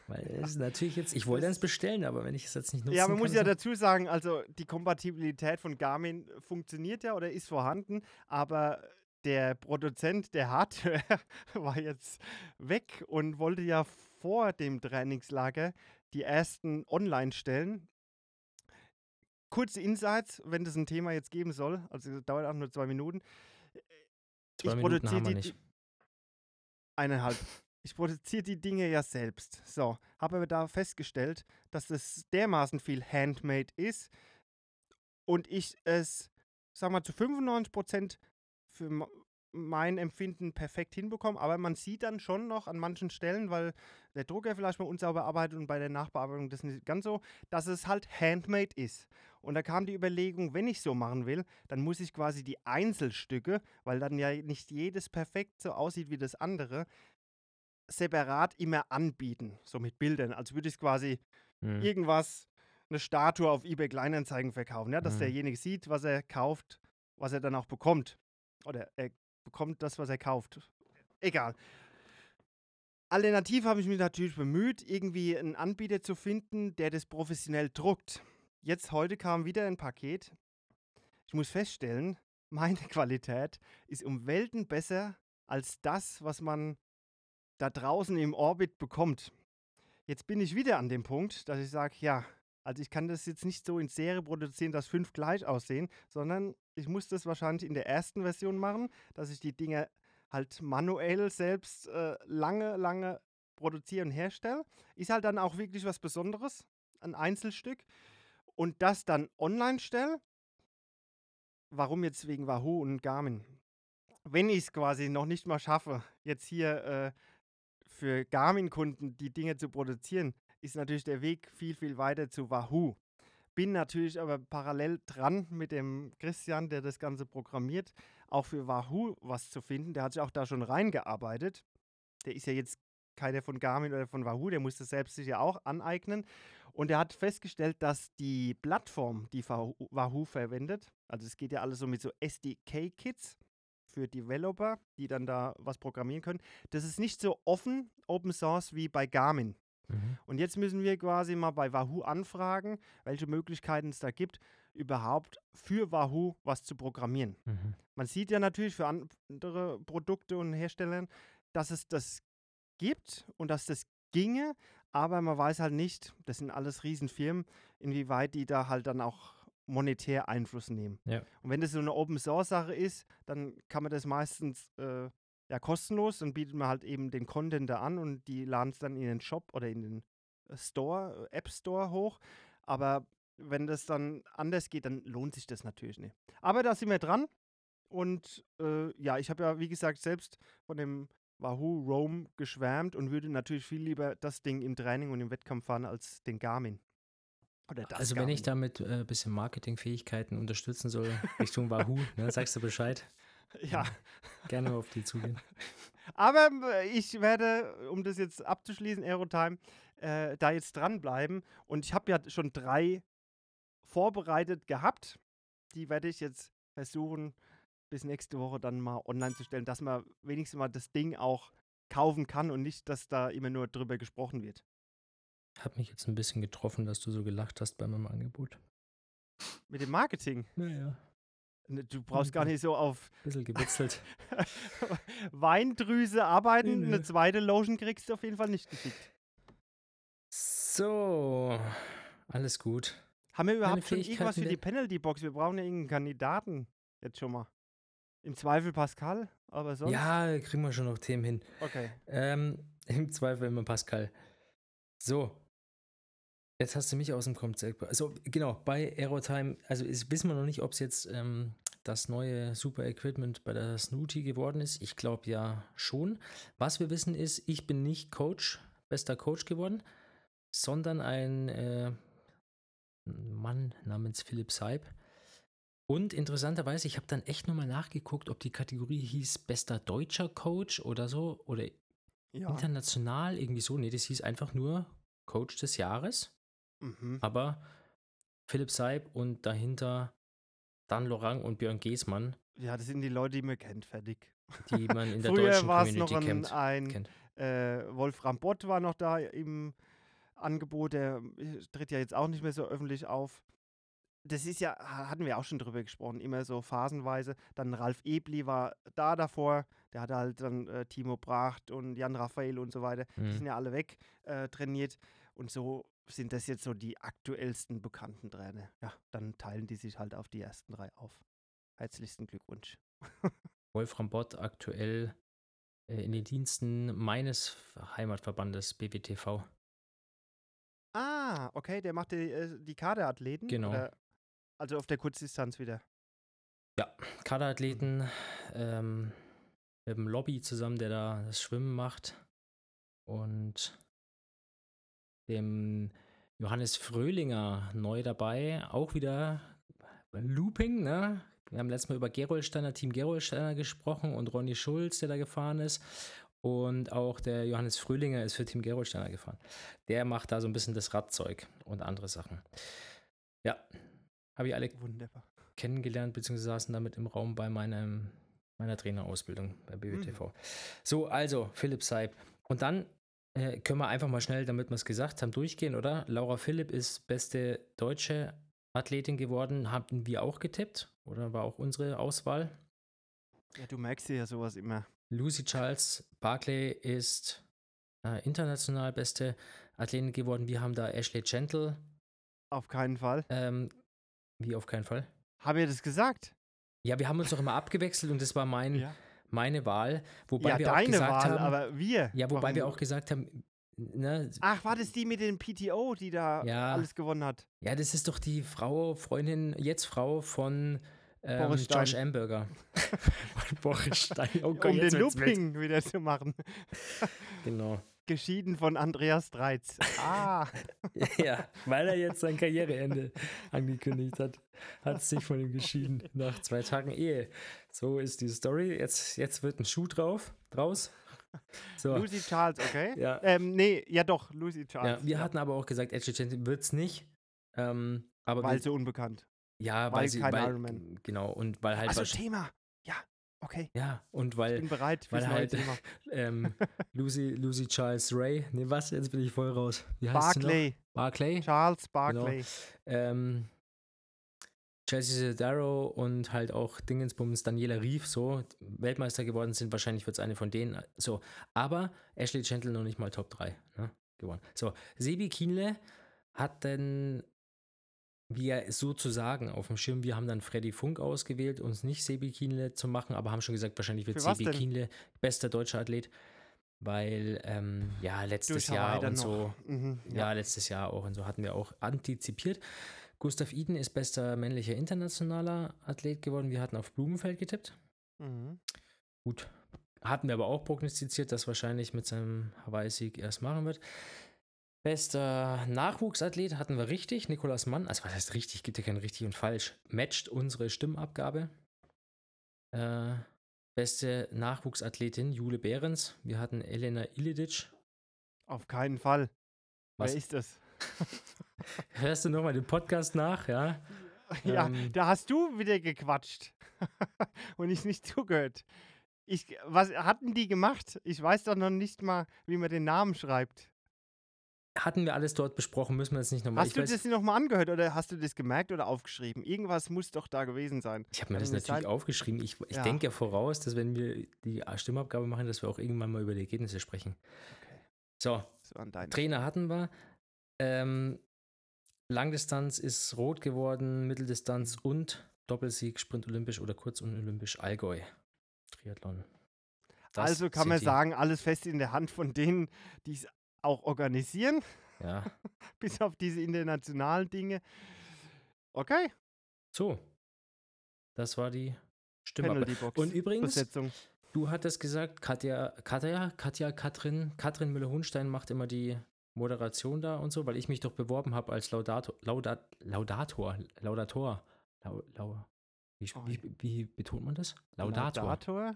Weil es ist natürlich jetzt, ich wollte eins bestellen, aber wenn ich es jetzt nicht nutzen Ja, man kann, muss ja so- dazu sagen, also die Kompatibilität von Garmin funktioniert ja oder ist vorhanden, aber der Produzent der Hardware war jetzt weg und wollte ja vor dem Trainingslager die ersten online stellen. Kurze Insights, wenn das ein Thema jetzt geben soll, also dauert auch nur zwei Minuten. Zwei ich Minuten produziere die, nicht. eineinhalb. Ich produziere die Dinge ja selbst. So, habe aber da festgestellt, dass es dermaßen viel Handmade ist und ich es, sag mal, zu 95% für mein Empfinden perfekt hinbekomme. Aber man sieht dann schon noch an manchen Stellen, weil der Drucker vielleicht mal unsauber arbeitet und bei der Nachbearbeitung das nicht ganz so, dass es halt Handmade ist. Und da kam die Überlegung, wenn ich so machen will, dann muss ich quasi die Einzelstücke, weil dann ja nicht jedes perfekt so aussieht wie das andere, separat immer anbieten, so mit Bildern. Als würde ich quasi Hm. irgendwas, eine Statue auf eBay Kleinanzeigen verkaufen, ja, dass Mhm. derjenige sieht, was er kauft, was er dann auch bekommt. Oder er bekommt das, was er kauft. Egal. Alternativ habe ich mich natürlich bemüht, irgendwie einen Anbieter zu finden, der das professionell druckt. Jetzt heute kam wieder ein Paket. Ich muss feststellen, meine Qualität ist um Welten besser als das, was man da draußen im Orbit bekommt. Jetzt bin ich wieder an dem Punkt, dass ich sage, ja, also ich kann das jetzt nicht so in Serie produzieren, dass fünf gleich aussehen, sondern ich muss das wahrscheinlich in der ersten Version machen, dass ich die Dinge halt manuell selbst äh, lange, lange produziere und herstelle. Ist halt dann auch wirklich was Besonderes, ein Einzelstück. Und das dann online stelle. Warum jetzt wegen Wahoo und Garmin? Wenn ich es quasi noch nicht mal schaffe, jetzt hier äh, für Garmin-Kunden die Dinge zu produzieren, ist natürlich der Weg viel, viel weiter zu Wahoo. Bin natürlich aber parallel dran mit dem Christian, der das Ganze programmiert, auch für Wahoo was zu finden. Der hat sich auch da schon reingearbeitet. Der ist ja jetzt keiner von Garmin oder von Wahoo, der muss das selbst sich ja auch aneignen. Und er hat festgestellt, dass die Plattform, die Wahoo verwendet, also es geht ja alles so mit so SDK-Kits für Developer, die dann da was programmieren können, das ist nicht so offen, Open Source wie bei Garmin. Mhm. Und jetzt müssen wir quasi mal bei Wahoo anfragen, welche Möglichkeiten es da gibt, überhaupt für Wahoo was zu programmieren. Mhm. Man sieht ja natürlich für andere Produkte und Hersteller, dass es das gibt und dass das ginge, aber man weiß halt nicht, das sind alles Riesenfirmen, inwieweit die da halt dann auch monetär Einfluss nehmen. Ja. Und wenn das so eine Open Source Sache ist, dann kann man das meistens äh, ja kostenlos, dann bietet man halt eben den Content da an und die laden es dann in den Shop oder in den äh, Store, äh, App Store hoch. Aber wenn das dann anders geht, dann lohnt sich das natürlich nicht. Aber da sind wir dran. Und äh, ja, ich habe ja, wie gesagt, selbst von dem Wahoo Roam geschwärmt und würde natürlich viel lieber das Ding im Training und im Wettkampf fahren als den Garmin. Oder das Also wenn ich Garmin. damit ein äh, bisschen Marketingfähigkeiten unterstützen soll, Richtung Wahoo, ne, sagst du Bescheid. Ja, Gerne auf die zugehen. aber äh, ich werde, um das jetzt abzuschließen, Aerotime, äh, da jetzt dranbleiben. Und ich habe ja schon drei vorbereitet gehabt. Die werde ich jetzt versuchen, bis nächste Woche dann mal online zu stellen, dass man wenigstens mal das Ding auch kaufen kann und nicht, dass da immer nur drüber gesprochen wird. Hat mich jetzt ein bisschen getroffen, dass du so gelacht hast bei meinem Angebot. Mit dem Marketing. Naja, Du brauchst gar nicht so auf bisschen gewitzelt. Weindrüse arbeiten. Nee. Eine zweite Lotion kriegst du auf jeden Fall nicht geschickt. So, alles gut. Haben wir überhaupt schon irgendwas für die Penalty-Box? Wir brauchen ja irgendeinen Kandidaten jetzt schon mal. Im Zweifel Pascal, aber sonst. Ja, kriegen wir schon noch Themen hin. Okay. Ähm, Im Zweifel immer Pascal. So. Jetzt hast du mich aus dem Konzept. Also, genau, bei Aerotime, also ist, wissen wir noch nicht, ob es jetzt ähm, das neue Super Equipment bei der Snooty geworden ist. Ich glaube ja schon. Was wir wissen ist, ich bin nicht Coach, bester Coach geworden, sondern ein äh, Mann namens Philipp Seib. Und interessanterweise, ich habe dann echt nochmal nachgeguckt, ob die Kategorie hieß bester deutscher Coach oder so oder Ja. international irgendwie so. Nee, das hieß einfach nur Coach des Jahres. Mhm. Aber Philipp Seib und dahinter Dan Lorang und Björn Geßmann, Ja, das sind die Leute, die man kennt, fertig. die man in der Früher deutschen war es noch Community ein, kennt. ein kennt. äh, Wolfram Bott war noch da im Angebot, der äh, tritt ja jetzt auch nicht mehr so öffentlich auf. Das ist ja, ha- hatten wir auch schon drüber gesprochen, immer so phasenweise. Dann Ralf Ebli war da davor, der hatte halt dann äh, Timo Bracht und Jan Raphael und so weiter. Die Mhm. sind ja alle weg äh, trainiert. Und so sind das jetzt so die aktuellsten bekannten Trainer. Ja, dann teilen die sich halt auf die ersten drei auf. Herzlichsten Glückwunsch. Wolfram Bott aktuell äh, in den Diensten meines Heimatverbandes BWTV. Ah, okay, der macht die, äh, die Kaderathleten. Genau. Oder, also auf der Kurzdistanz wieder. Kaderathleten ähm, mit dem Lobby zusammen, der da das Schwimmen macht. Und dem Johannes Fröhlinger neu dabei. Auch wieder Looping, ne? Wir haben letztes Mal über Gerolsteiner, Team Gerolsteiner gesprochen und Ronny Schulz, der da gefahren ist. Und auch der Johannes Fröhlinger ist für Team Gerolsteiner gefahren. Der macht da so ein bisschen das Radzeug und andere Sachen. Ja, habe ich alle Wunderbar. kennengelernt, beziehungsweise saßen damit im Raum bei meinem, meiner Trainerausbildung bei BWTV. So, also Philipp Seib. Und dann äh, können wir einfach mal schnell, damit wir es gesagt haben, durchgehen, oder? Laura Philipp ist beste deutsche Athletin geworden, haben wir auch getippt, oder war auch unsere Auswahl. Ja, du merkst dir ja sowas immer. Lucy Charles Barclay ist äh, international beste Athletin geworden. Wir haben da Ashley Gentle, Auf keinen Fall. ähm, wie auf keinen Fall. Haben wir das gesagt? Ja, wir haben uns doch immer abgewechselt und das war mein, Ja, meine Wahl, wobei ja wir auch deine gesagt Wahl, haben, aber wir. ja, wobei wir Warum- auch gesagt haben, ne, Ach, war das die mit dem PTO, die da Ja. alles gewonnen hat? ja, das ist doch die Frau, Freundin, jetzt Frau von ähm. Josh Amberger. Boris Stein. Oh Gott, um den. Looping wieder zu machen. Genau. Geschieden von Andreas Dreiz. Ah, ja, weil er jetzt sein Karriereende angekündigt hat, hat sich von ihm geschieden nach zwei Tagen Ehe. So ist die Story. Jetzt, jetzt wird ein Schuh drauf, draus. So. Lucy Charles, okay? Ja. Ähm, nee, ja doch, Lucy Ja, Charles. wir hatten aber auch gesagt, Ashley Gentle wird es nicht. Ähm, aber weil wir, so unbekannt. ja, weil weil, sie, kein weil, Ironman. Genau, und weil halt Also Thema. Ja, okay. ja, und Ich weil bin bereit weil halt- ähm, Lucy, Lucy Charles Ray, nee, was? Jetzt bin ich voll raus. Wie heißt sie noch? Barclay. Barclay. Charles Barclay. Ähm, Chelsea Darrow und halt auch Dingensbums Daniela Rief so Weltmeister geworden sind. Wahrscheinlich wird es eine von denen. So, aber Ashley Gentle noch nicht mal Top 3 ne, gewonnen. So, Sebi Kienle hat dann wir sozusagen auf dem Schirm, wir haben dann Freddy Funk ausgewählt, uns nicht Sebi Kienle zu machen, aber haben schon gesagt, wahrscheinlich wird Sebi denn? Kienle bester deutscher Athlet, weil ähm, ja, letztes Durch Jahr und so. Mhm, ja. letztes Jahr auch und so hatten wir auch antizipiert. Gustav Iden ist bester männlicher internationaler Athlet geworden. Wir hatten auf Blumenfeld getippt. Mhm. Gut. Hatten wir aber auch prognostiziert, dass wahrscheinlich mit seinem Hawaii-Sieg erst machen wird. Bester Nachwuchsathlet hatten wir richtig, Nikolas Mann. Also was heißt richtig, gibt ja kein richtig und falsch. Matcht unsere Stimmabgabe. Äh, beste Nachwuchsathletin Jule Behrens. Wir hatten Elena Ilidic. Auf keinen Fall. Was? Wer ist das? Hörst du nochmal den Podcast nach, ja? ja, Ähm. da hast du wieder gequatscht und ich nicht zugehört. Ich, was hatten die gemacht? Ich weiß doch noch nicht mal, wie man den Namen schreibt. Hatten wir alles dort besprochen, müssen wir jetzt nicht nochmal. Hast du das nochmal angehört oder hast du das gemerkt oder aufgeschrieben? Irgendwas muss doch da gewesen sein. Ich habe mir das natürlich sein- aufgeschrieben. Ich, ich Ja. denke ja voraus, dass wenn wir die Stimmabgabe machen, dass wir auch irgendwann mal über die Ergebnisse sprechen. Okay. So. Trainer hatten wir. Ähm, Langdistanz ist rot geworden, Mitteldistanz und Doppelsieg, Sprint olympisch oder kurz und olympisch Allgäu. Triathlon. Das also kann man sagen, alles fest in der Hand von denen, die es auch organisieren, Ja, bis auf diese internationalen Dinge. Okay, so. Das war die Box. Und übrigens, Besetzung. Du hattest gesagt, Katja, Katja, Katja, Katrin, Katrin Müller-Hohenstein macht immer die Moderation da und so, weil ich mich doch beworben habe als Laudator, Laudat, Laudator, Laudator, Lau, Lau, Wie, Oh, wie, wie betont man das? Laudator. Laudator?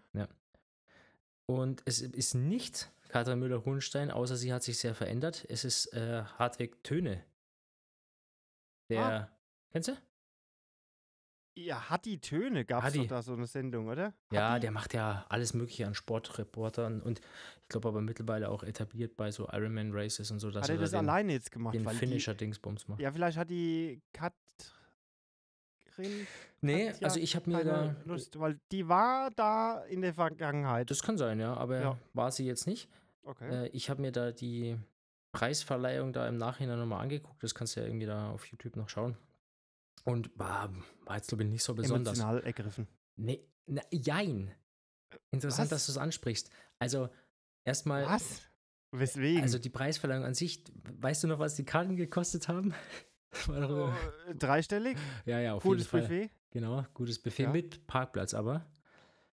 Und es ist nicht Katrin Müller-Hohenstein, außer sie hat sich sehr verändert. Es ist äh, Hartwig Töne. Der, kennst du? Ja, hat die Töne, gab es Hatti. doch da so eine Sendung, oder? Ja, Hatti? der macht ja alles Mögliche an Sportreportern und ich glaube aber mittlerweile auch etabliert bei so Ironman Races und so, dass Hat er da das den, alleine jetzt gemacht? den Finisher-Dingsbums macht. Ja, vielleicht hat die Katrin nee, ja also ich habe mir da. Lust, weil die war da in der Vergangenheit. Das kann sein, ja, aber Ja. war sie jetzt nicht. okay. Äh, ich habe mir da die Preisverleihung da im Nachhinein nochmal angeguckt. Das kannst du ja irgendwie da auf YouTube noch schauen. Und war, war jetzt, glaube ich, nicht so besonders. Emotional ergriffen. Nee, na, jein. Interessant, Was? dass du es ansprichst. Also, erstmal, Was? Weswegen? also die Preisverleihung an sich, weißt du noch, was die Karten gekostet haben? War Oh, dreistellig? ja, ja, auf Gutes jeden Fall. Buffet? Genau, gutes Buffet Ja. mit Parkplatz aber.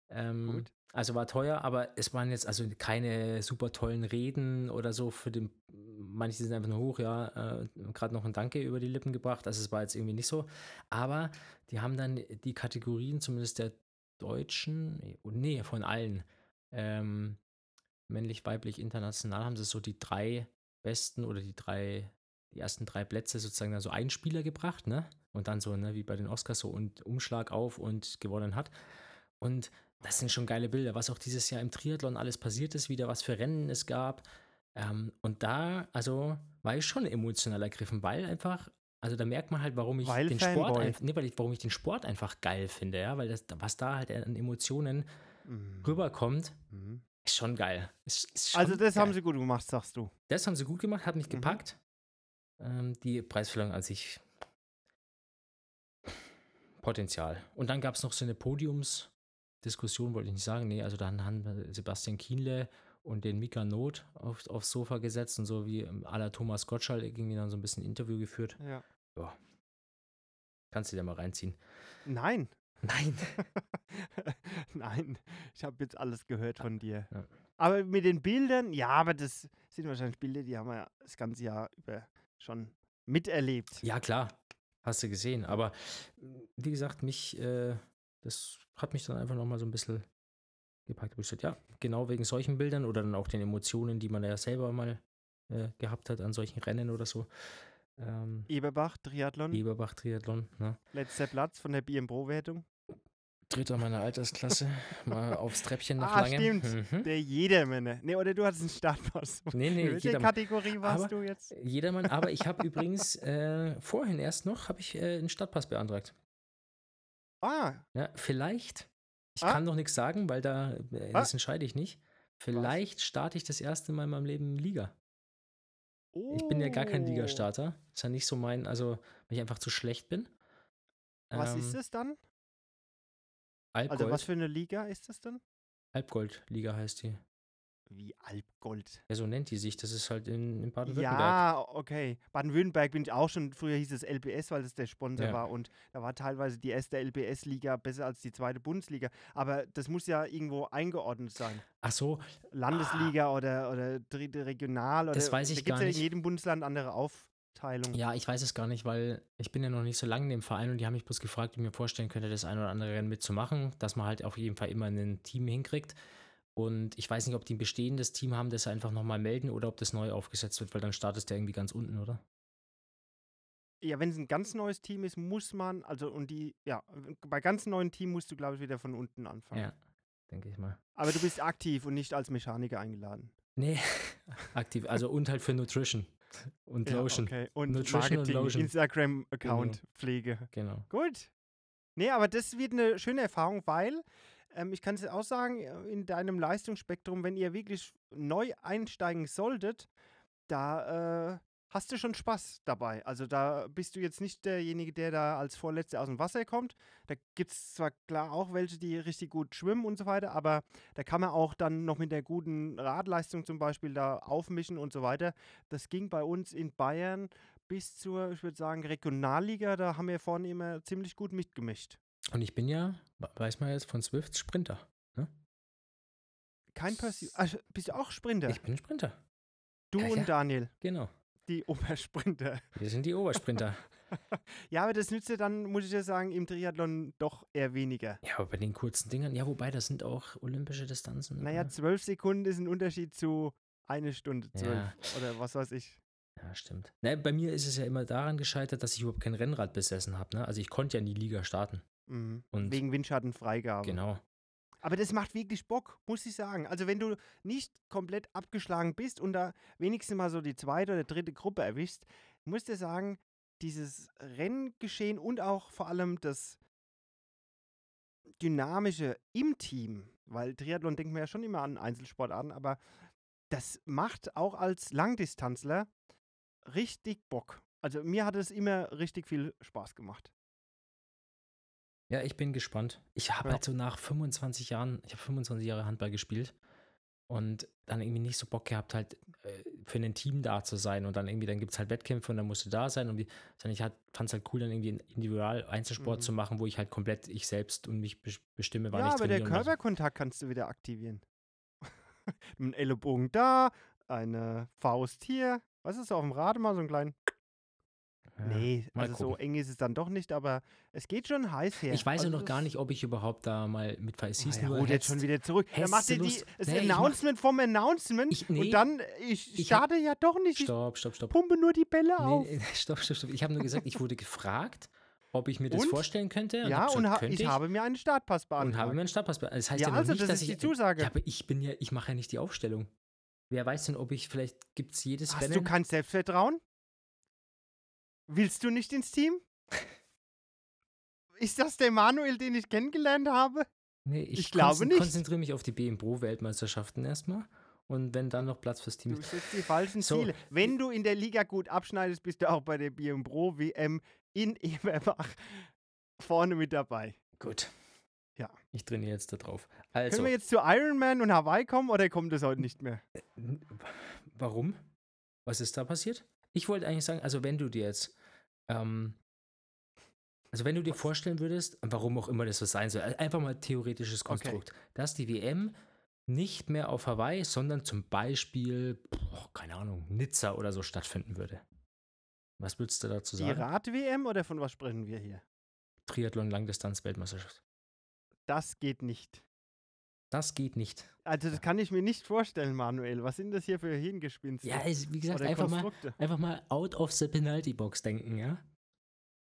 Ähm, Gut. Also war teuer, aber es waren jetzt also keine super tollen Reden oder so für den, manche sind einfach nur hoch, ja, äh, gerade noch ein Danke über die Lippen gebracht, also es war jetzt irgendwie nicht so, aber die haben dann die Kategorien, zumindest der Deutschen, nee, nee, von allen, ähm, männlich, weiblich, international, haben sie so die drei besten oder die drei, die ersten drei Plätze sozusagen dann so einen Spieler gebracht, ne? Und dann so, ne, wie bei den Oscars, so und Umschlag auf und gewonnen hat. Und das sind schon geile Bilder, was auch dieses Jahr im Triathlon alles passiert ist, wieder was für Rennen es gab. Ähm, und da, also, war ich schon emotional ergriffen, weil einfach, also da merkt man halt, warum ich Weil den Sport, Fanboy. einf- nee, weil ich, warum ich den Sport einfach geil finde, ja, weil das, was da halt an Emotionen Mhm. rüberkommt, Mhm. ist schon geil. Ist, ist schon Also das geil. haben sie gut gemacht, sagst du. Das haben sie gut gemacht, hat mich Mhm. gepackt. Ähm, die Preisverleihung an sich Potenzial. Und dann gab es noch so eine Podiumsdiskussion, wollte ich nicht sagen. Nee, also dann haben wir Sebastian Kienle und den Mika Not auf, aufs Sofa gesetzt und so wie ähm, la Thomas Gottschall irgendwie dann so ein bisschen Interview geführt. Ja. Ja. Kannst du dir mal reinziehen. Nein. Nein. Nein, ich habe jetzt alles gehört von dir. Ja. Aber mit den Bildern, ja, aber das sind wahrscheinlich Bilder, die haben wir ja das ganze Jahr über schon miterlebt. Ja, klar. Hast du gesehen. Aber wie gesagt, mich, äh, das hat mich dann einfach nochmal so ein bisschen gepackt. Ich gesagt, ja, genau wegen solchen Bildern oder dann auch den Emotionen, die man ja selber mal äh, gehabt hat an solchen Rennen oder so. Ähm, Eberbach, Triathlon, Eberbach Triathlon, ne? letzter Platz von der BM-Pro-Wertung. Dritter meiner Altersklasse, mal aufs Treppchen nach Ah, langem. stimmt. Mhm. Der Jedermänner. Nee, oder du hattest einen Startpass. Nee, nee, In welcher jedermann. Kategorie warst Aber- du jetzt? Jedermann, aber ich habe übrigens äh, vorhin erst noch, habe ich äh, einen Stadtpass beantragt. Ah, Ja, vielleicht. Ich Ah. kann noch nichts sagen, weil da, äh, Ah. das entscheide ich nicht. Vielleicht starte ich das erste Mal in meinem Leben Liga. Ich bin ja gar kein oh. Ligastarter. Ist ja nicht so mein, also, weil ich einfach zu schlecht bin. Was Ähm, ist es dann? Alpgold. Also was für eine Liga ist das dann? Alpgold-Liga heißt die. Wie Alpgold. Ja, so nennt die sich. Das ist halt in, in Baden-Württemberg. Ja, okay. Baden-Württemberg bin ich auch schon, früher hieß es LBS, weil das der Sponsor Ja. war und da war teilweise die erste LBS-Liga besser als die zweite Bundesliga. Aber das muss ja irgendwo eingeordnet sein. Ach so, Landesliga oder, oder dritte Regional oder Das weiß ich da gar ja nicht. in jedem Bundesland andere Aufteilung. ja, ich weiß es gar nicht, weil ich bin ja noch nicht so lange in dem Verein und die haben mich bloß gefragt, ob ich mir vorstellen könnte, das ein oder andere Rennen mitzumachen, dass man halt auf jeden Fall immer ein Team hinkriegt. Und ich weiß nicht, ob die ein bestehendes Team haben, das einfach nochmal melden oder ob das neu aufgesetzt wird, weil dann startest du irgendwie ganz unten, oder? Ja, wenn es ein ganz neues Team ist, muss man, also und die, ja, bei ganz neuen Team musst du, glaube ich, wieder von unten anfangen. Ja, denke ich mal. Aber du bist aktiv und nicht als Mechaniker eingeladen. Nee, aktiv. Also und halt für Nutrition und Ja, Lotion. okay. Und Nutrition Marketing, Lotion. Instagram-Account, Pflege. Genau. Gut. Nee, aber das wird eine schöne Erfahrung, weil ähm, ich kann es auch sagen, in deinem Leistungsspektrum, wenn ihr wirklich neu einsteigen solltet, da äh, hast du schon Spaß dabei. Also da bist du jetzt nicht derjenige, der da als Vorletzter aus dem Wasser kommt. Da gibt es zwar klar auch welche, die richtig gut schwimmen und so weiter, aber da kann man auch dann noch mit der guten Radleistung zum Beispiel da aufmischen und so weiter. Das ging bei uns in Bayern bis zur, ich würde sagen, Regionalliga, da haben wir vorne immer ziemlich gut mitgemischt. Und ich bin ja, we- weiß man jetzt, von Swift Sprinter. Kein Pursuit. Ah, bist du auch Sprinter? Ich bin Sprinter. du ja, ja. und Daniel, Genau. Die Obersprinter. Wir sind die Obersprinter. Ja, aber das nützt dir dann, muss ich ja sagen, im Triathlon doch eher weniger. Ja, aber bei den kurzen Dingern, ja, wobei, das sind auch olympische Distanzen. Naja, zwölf Sekunden ist ein Unterschied zu eine Stunde zwölf Ja. oder was weiß ich. Ja, stimmt. Ne, bei mir ist es ja immer daran gescheitert, dass ich überhaupt kein Rennrad besessen habe. Ne? Also ich konnte ja in die Liga starten. Mhm. Und- Wegen Windschattenfreigabe. Genau. Aber das macht wirklich Bock, muss ich sagen. Also wenn du nicht komplett abgeschlagen bist und da wenigstens mal so die zweite oder dritte Gruppe erwischst, musst du sagen, dieses Renngeschehen und auch vor allem das Dynamische im Team, weil Triathlon denkt man ja schon immer an Einzelsportarten, aber das macht auch als Langdistanzler richtig Bock. Also mir hat es immer richtig viel Spaß gemacht. Ja, ich bin gespannt. Ich habe Ja. halt so nach 25 Jahren, ich habe 25 Jahre Handball gespielt und dann irgendwie nicht so Bock gehabt, halt äh, für ein Team da zu sein und dann irgendwie, dann gibt es halt Wettkämpfe und dann musst du da sein und wie, sondern ich halt, fand es halt cool, dann irgendwie einen Individual-Einzelsport Mhm. zu machen, wo ich halt komplett ich selbst und mich bes- bestimme, wann Ja, ich aber der Körperkontakt kannst du wieder aktivieren. Ein Ellenbogen da, eine Faust hier. Was ist auf dem Rad mal so ein kleinen. Ja. nee, also so gucken. eng ist es dann doch nicht, aber es geht schon heiß her. Ich weiß ja also noch gar nicht, ob ich überhaupt da mal mit es Ah hieß ja, nur ruht jetzt schon wieder zurück. Dann macht du ihr die, das Nee, ich Announcement vom Announcement Ich- nee. und dann, ich, Ich starte ja doch nicht. Ich Stopp, stopp, stopp. pumpe nur die Bälle auf. Nee, nee, stopp, stopp, stopp. Ich habe nur gesagt, ich wurde gefragt, ob ich mir das Und? vorstellen könnte. ja, hab und ha könnte ich habe mir einen Startpass und beantragt. habe mir einen Startpass. be- Das heißt ja, ja, also nicht, das dass ist ich. die Zusage. Ja, aber ich bin ja, ich mache ja nicht die Aufstellung. Wer weiß denn, ob ich vielleicht gibt es jedes Hast Rennen. du kein Selbstvertrauen? Willst du nicht ins Team? Ist das der Manuel, den ich kennengelernt habe? nee, ich ich glaube nicht. konzentriere mich auf die BM Pro Weltmeisterschaften erstmal und wenn dann noch Platz fürs Team Du ist. setzt die falschen So. Ziele. Wenn du in der Liga gut abschneidest, bist du auch bei der BM Pro WM in Eberbach vorne mit dabei. Gut. Ja. Ich trainiere jetzt da drauf. Also, Können wir jetzt zu Ironman und Hawaii kommen oder kommt das heute nicht mehr? Warum? Was ist da passiert? Ich wollte eigentlich sagen, also wenn du dir jetzt, ähm, also wenn du dir vorstellen würdest, warum auch immer das so sein soll, äh, einfach mal theoretisches Okay. Konstrukt, dass die WM nicht mehr auf Hawaii, sondern zum Beispiel, boah, keine Ahnung, Nizza oder so stattfinden würde. Was würdest du dazu Die sagen? Rad-WM oder von was sprechen wir hier? Triathlon Langdistanz-Weltmeisterschaft. Das geht nicht. Das geht nicht. Also das kann ich mir nicht vorstellen, Manuel. Was sind das hier für Hirngespinste? Ja, es, wie gesagt, oder einfach mal, einfach mal out of the penalty box denken, ja?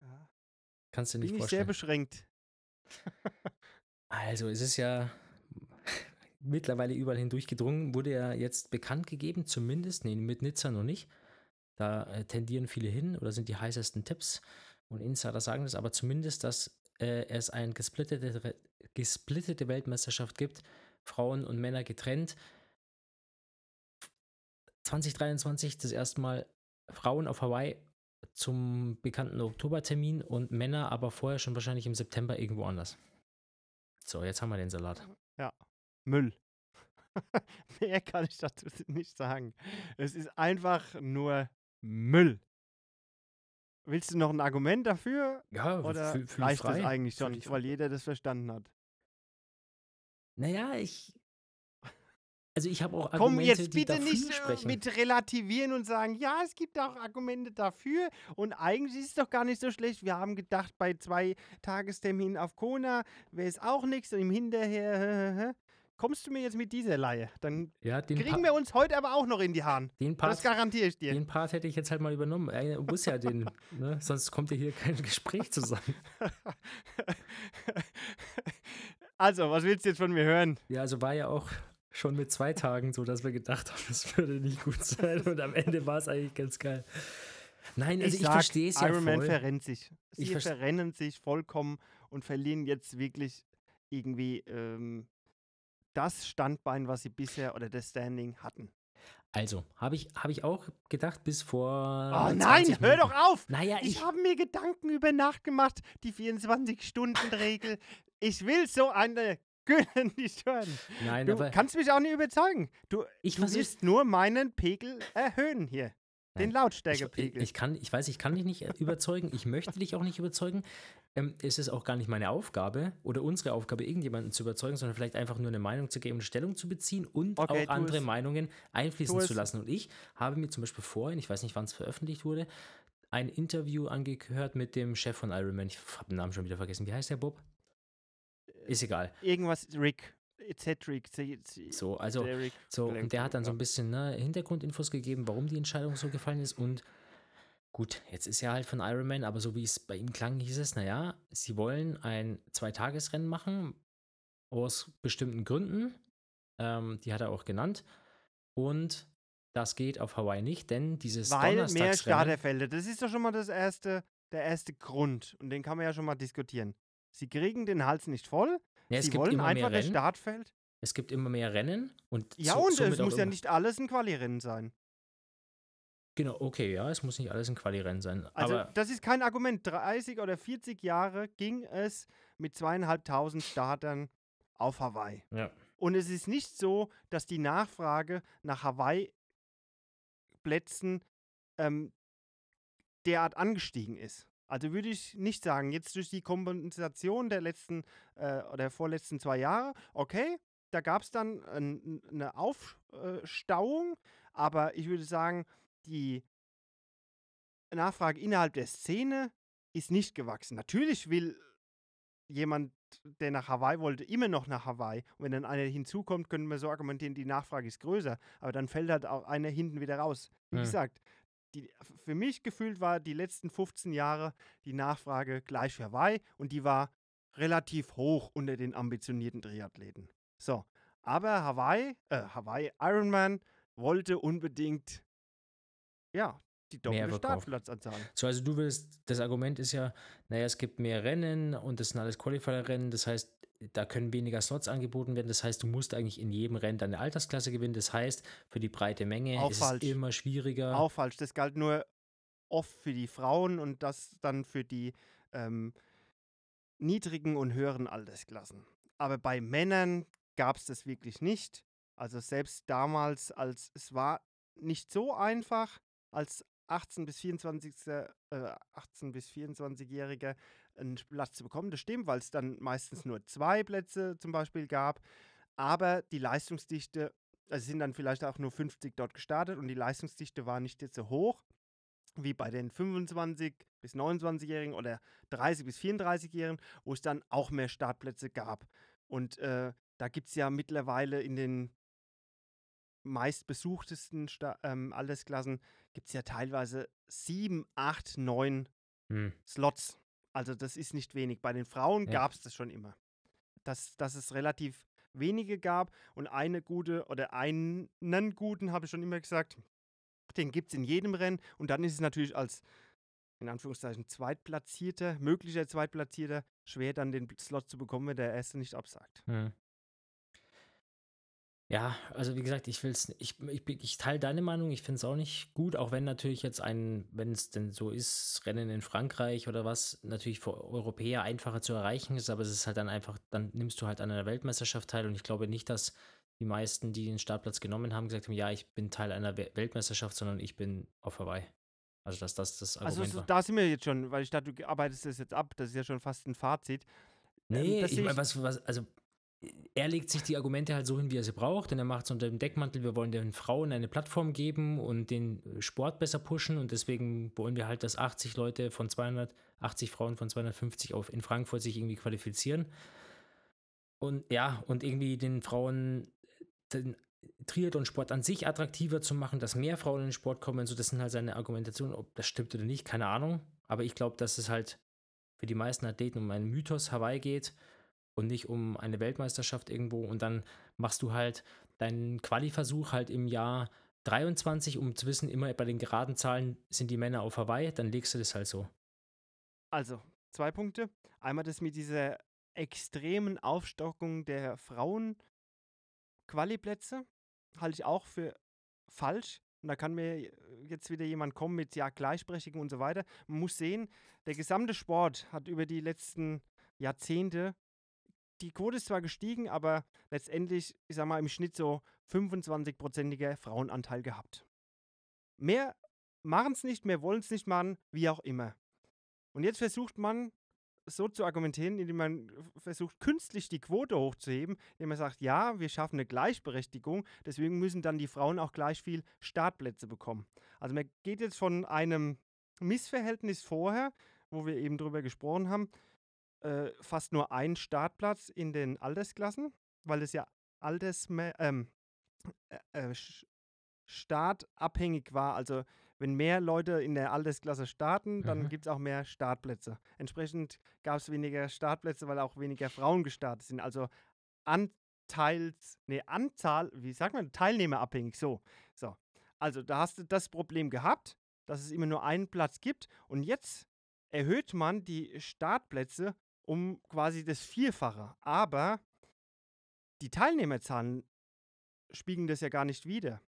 Ja. Kannst du nicht Bin ich sehr vorstellen. beschränkt. Also, es ist ja mittlerweile überall hindurch gedrungen, wurde ja jetzt bekannt gegeben, zumindest, nee, mit Nizza noch nicht. Da äh, tendieren viele hin oder sind die heißesten Tipps und Insider sagen das, aber zumindest, dass äh, es eine gesplittete, gesplittete Weltmeisterschaft gibt, Frauen und Männer getrennt. 2023 das erste Mal Frauen auf Hawaii zum bekannten Oktobertermin und Männer aber vorher schon wahrscheinlich im September irgendwo anders. So, jetzt haben wir den Salat. Müll. Mehr kann ich dazu nicht sagen. Es ist einfach nur Müll. Willst du noch ein Argument dafür? Ja, Oder fühl- fühl reicht das frei. eigentlich Fühl schon, weil frei. jeder das verstanden hat? Naja, ich. Also ich habe auch Komm Argumente, jetzt die bitte nicht äh, sprechen. mit relativieren und sagen, ja, es gibt auch Argumente dafür und eigentlich ist es doch gar nicht so schlecht. Wir haben gedacht, bei zwei Tagesterminen auf Kona wäre es auch nichts und im Hinterher, kommst du mir jetzt mit dieser Laie? Dann ja, kriegen Pa- wir uns heute aber auch noch in die Haaren. den, Das Part, garantiere ich dir. den Part hätte ich jetzt halt mal übernommen. Äh, muss ja den, ne? sonst kommt ja hier kein Gespräch zusammen. also, was willst du jetzt von mir hören? Ja, also war ja auch schon mit zwei Tagen so, dass wir gedacht haben, das würde nicht gut sein und am Ende war es eigentlich ganz geil. Nein, also ich, sag, verstehe es ja Iron Man voll. verrennt sich. Ich Sie verrennen sich vollkommen und verlieren jetzt wirklich irgendwie ähm, das Standbein, was sie bisher oder das Standing hatten. Also, habe ich, hab ich auch gedacht, bis vor. Oh 20 nein, hör Minuten. doch auf! Naja, Ich ich. habe mir Gedanken über Nacht gemacht, die 24-Stunden-Regel. Ich will so eine Gülle nicht hören. Nein, Du aber kannst mich auch nicht überzeugen. Du, ich du willst nur meinen Pegel erhöhen hier. Den Nein, Ich, Lautstärkepegel. ich, kann, ich weiß, ich kann dich nicht äh, überzeugen. Ich möchte dich auch nicht überzeugen. Ähm, es ist auch gar nicht meine Aufgabe oder unsere Aufgabe, irgendjemanden zu überzeugen, sondern vielleicht einfach nur eine Meinung zu geben, eine Stellung zu beziehen und Okay, auch andere es. Meinungen einfließen Tu zu es. lassen. Und ich habe mir zum Beispiel vorhin, ich weiß nicht, wann es veröffentlicht wurde, ein Interview angehört mit dem Chef von Ironman. Ich habe den Namen schon wieder vergessen. Wie heißt der Bob? Ist egal. Irgendwas, Rick. Cedric. So, also, so, und der hat dann so ein bisschen ne, Hintergrundinfos gegeben, warum die Entscheidung so gefallen ist. Und gut, jetzt ist er halt von Ironman, aber so wie es bei ihm klang, hieß es, naja, sie wollen ein Zweitagesrennen machen, aus bestimmten Gründen. Ähm, die hat er auch genannt. Und das geht auf Hawaii nicht, denn dieses Weil mehr Starterfelder, das ist doch schon mal das erste, der erste Grund. Und den kann man ja schon mal diskutieren. Sie kriegen den Hals nicht voll. Ja, Sie wollen einfach das Startfeld. Es gibt immer mehr Rennen. Und ja, so, und es muss ja nicht alles ein Quali-Rennen sein. Genau, okay, ja, es muss nicht alles ein Quali-Rennen sein. Also, das ist kein Argument. 30 oder 40 Jahre ging es mit zweieinhalbtausend Startern auf Hawaii. Ja. Und es ist nicht so, dass die Nachfrage nach Hawaii-Plätzen ähm, derart angestiegen ist. Also würde ich nicht sagen, jetzt durch die Kompensation der letzten äh, oder vorletzten zwei Jahre, okay, da gab es dann ein, eine Aufstauung, aber ich würde sagen, die Nachfrage innerhalb der Szene ist nicht gewachsen. Natürlich will jemand, der nach Hawaii wollte, immer noch nach Hawaii. Und wenn dann einer hinzukommt, können wir so argumentieren, die Nachfrage ist größer. Aber dann fällt halt auch einer hinten wieder raus. Wie ja. gesagt, die, für mich gefühlt war die letzten 15 Jahre die Nachfrage gleich für Hawaii und die war relativ hoch unter den ambitionierten Triathleten. So, aber Hawaii, äh, Hawaii Ironman wollte unbedingt ja, die doppelte Startplatzanzahl. So, also du willst, das Argument ist ja, naja, es gibt mehr Rennen und das sind alles Qualifier-Rennen, das heißt, da können weniger Slots angeboten werden, das heißt, du musst eigentlich in jedem Rennen deine Altersklasse gewinnen, das heißt, für die breite Menge Auch ist falsch. es immer schwieriger. Auch falsch, das galt nur oft für die Frauen und das dann für die ähm, niedrigen und höheren Altersklassen. Aber bei Männern gab es das wirklich nicht. Also selbst damals, als es war nicht so einfach, als 18 bis 24 äh, 18 bis 24-Jährige einen Platz zu bekommen. Das stimmt, weil es dann meistens nur zwei Plätze zum Beispiel gab. Aber die Leistungsdichte, also sind dann vielleicht auch nur 50 dort gestartet und die Leistungsdichte war nicht jetzt so hoch wie bei den 25 bis 29-Jährigen oder 30 bis 34-Jährigen, wo es dann auch mehr Startplätze gab. Und äh, da gibt es ja mittlerweile in den meistbesuchtesten Sta ähm, Altersklassen gibt es ja teilweise sieben, acht, neun hm. Slots. Also das ist nicht wenig. Bei den Frauen ja. gab es das schon immer. Dass, dass es relativ wenige gab und eine gute oder einen guten, habe ich schon immer gesagt, den gibt es in jedem Rennen. Und dann ist es natürlich als, in Anführungszeichen, Zweitplatzierter, möglicher Zweitplatzierter, schwer dann den Slot zu bekommen, wenn der Erste nicht absagt. Hm. Ja, also wie gesagt, ich will's, ich, ich, ich teile deine Meinung, ich finde es auch nicht gut, auch wenn natürlich jetzt ein, wenn es denn so ist, Rennen in Frankreich oder was, natürlich für Europäer einfacher zu erreichen ist, aber es ist halt dann einfach, dann nimmst du halt an einer Weltmeisterschaft teil und ich glaube nicht, dass die meisten, die den Startplatz genommen haben, gesagt haben, ja, ich bin Teil einer Weltmeisterschaft, sondern ich bin auf Hawaii. Also dass das das Argument Also so, da sind wir jetzt schon, weil ich dachte, du arbeitest das jetzt ab, das ist ja schon fast ein Fazit. Ähm, nee, ähm, ich meine, was, was, also er legt sich die Argumente halt so hin, wie er sie braucht, denn er macht es unter dem Deckmantel, wir wollen den Frauen eine Plattform geben und den Sport besser pushen und deswegen wollen wir halt, dass 80 Leute von 280 Frauen von 250 auf in Frankfurt sich irgendwie qualifizieren. Und ja, und irgendwie den Frauen den Triathlon-Sport an sich attraktiver zu machen, dass mehr Frauen in den Sport kommen, so das sind halt seine Argumentationen, ob das stimmt oder nicht, keine Ahnung, aber ich glaube, dass es halt für die meisten Athleten um einen Mythos Hawaii geht und nicht um eine Weltmeisterschaft irgendwo. Und dann machst du halt deinen Quali-Versuch halt im Jahr 23, um zu wissen, immer bei den geraden Zahlen sind die Männer auf Hawaii, dann legst du das halt so. Also, zwei Punkte. Einmal das mit dieser extremen Aufstockung der Frauen Quali-Plätze halte ich auch für falsch. Und da kann mir jetzt wieder jemand kommen mit ja Gleichberechtigung und so weiter. Man muss sehen, der gesamte Sport hat über die letzten Jahrzehnte die Quote ist zwar gestiegen, aber letztendlich, ich sag mal, im Schnitt so 25-prozentiger Frauenanteil gehabt. Mehr machen es nicht, mehr wollen es nicht machen, wie auch immer. Und jetzt versucht man so zu argumentieren, indem man versucht, künstlich die Quote hochzuheben, indem man sagt, ja, wir schaffen eine Gleichberechtigung, deswegen müssen dann die Frauen auch gleich viel Startplätze bekommen. Also man geht jetzt von einem Missverhältnis vorher, wo wir eben drüber gesprochen haben, äh, fast nur ein Startplatz in den Altersklassen, weil es ja Altersme ähm, äh, äh, startabhängig war. Also wenn mehr Leute in der Altersklasse starten, dann Mhm. gibt es auch mehr Startplätze. Entsprechend gab es weniger Startplätze, weil auch weniger Frauen gestartet sind. Also Anteils, nee, Anzahl, wie sagt man, teilnehmerabhängig. So, so. Also da hast du das Problem gehabt, dass es immer nur einen Platz gibt. Und jetzt erhöht man die Startplätze um quasi das Vierfache. Aber die Teilnehmerzahlen spiegeln das ja gar nicht wider,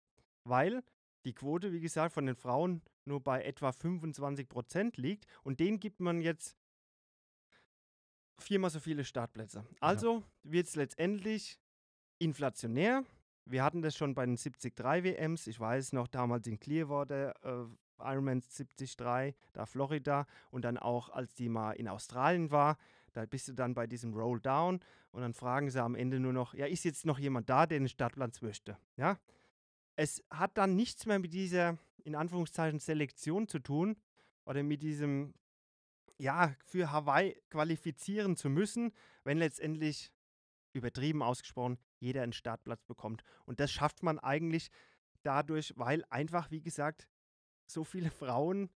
weil die Quote, wie gesagt, von den Frauen nur bei etwa 25 Prozent liegt und denen gibt man jetzt viermal so viele Startplätze. Also wird es letztendlich inflationär. Wir hatten das schon bei den 73 WMs. Ich weiß noch, damals in Clearwater, äh, Ironman 73, da Florida und dann auch, als die mal in Australien war, da bist du dann bei diesem Rolldown und dann fragen sie am Ende nur noch, ja, ist jetzt noch jemand da, der den Startplatz möchte? Ja. Es hat dann nichts mehr mit dieser, in Anführungszeichen, Selektion zu tun oder mit diesem, ja, für Hawaii qualifizieren zu müssen, wenn letztendlich, übertrieben ausgesprochen, jeder einen Startplatz bekommt. Und das schafft man eigentlich dadurch, weil einfach, wie gesagt, so viele Frauen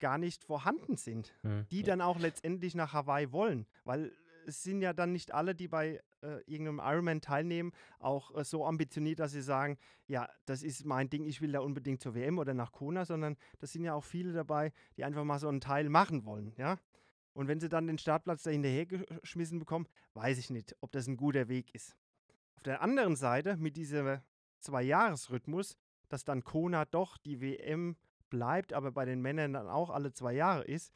gar nicht vorhanden sind Mhm. die dann auch letztendlich nach Hawaii wollen. Weil es sind ja dann nicht alle, die bei äh, irgendeinem Ironman teilnehmen, auch äh, so ambitioniert, dass sie sagen, ja, das ist mein Ding, ich will da unbedingt zur WM oder nach Kona, sondern das sind ja auch viele dabei, die einfach mal so einen Teil machen wollen, ja. Und wenn sie dann den Startplatz da hinterhergeschmissen bekommen, weiß ich nicht, ob das ein guter Weg ist. Auf der anderen Seite, mit diesem Zwei-Jahres-Rhythmus, dass dann Kona doch die WM bleibt, aber bei den Männern dann auch alle zwei Jahre ist,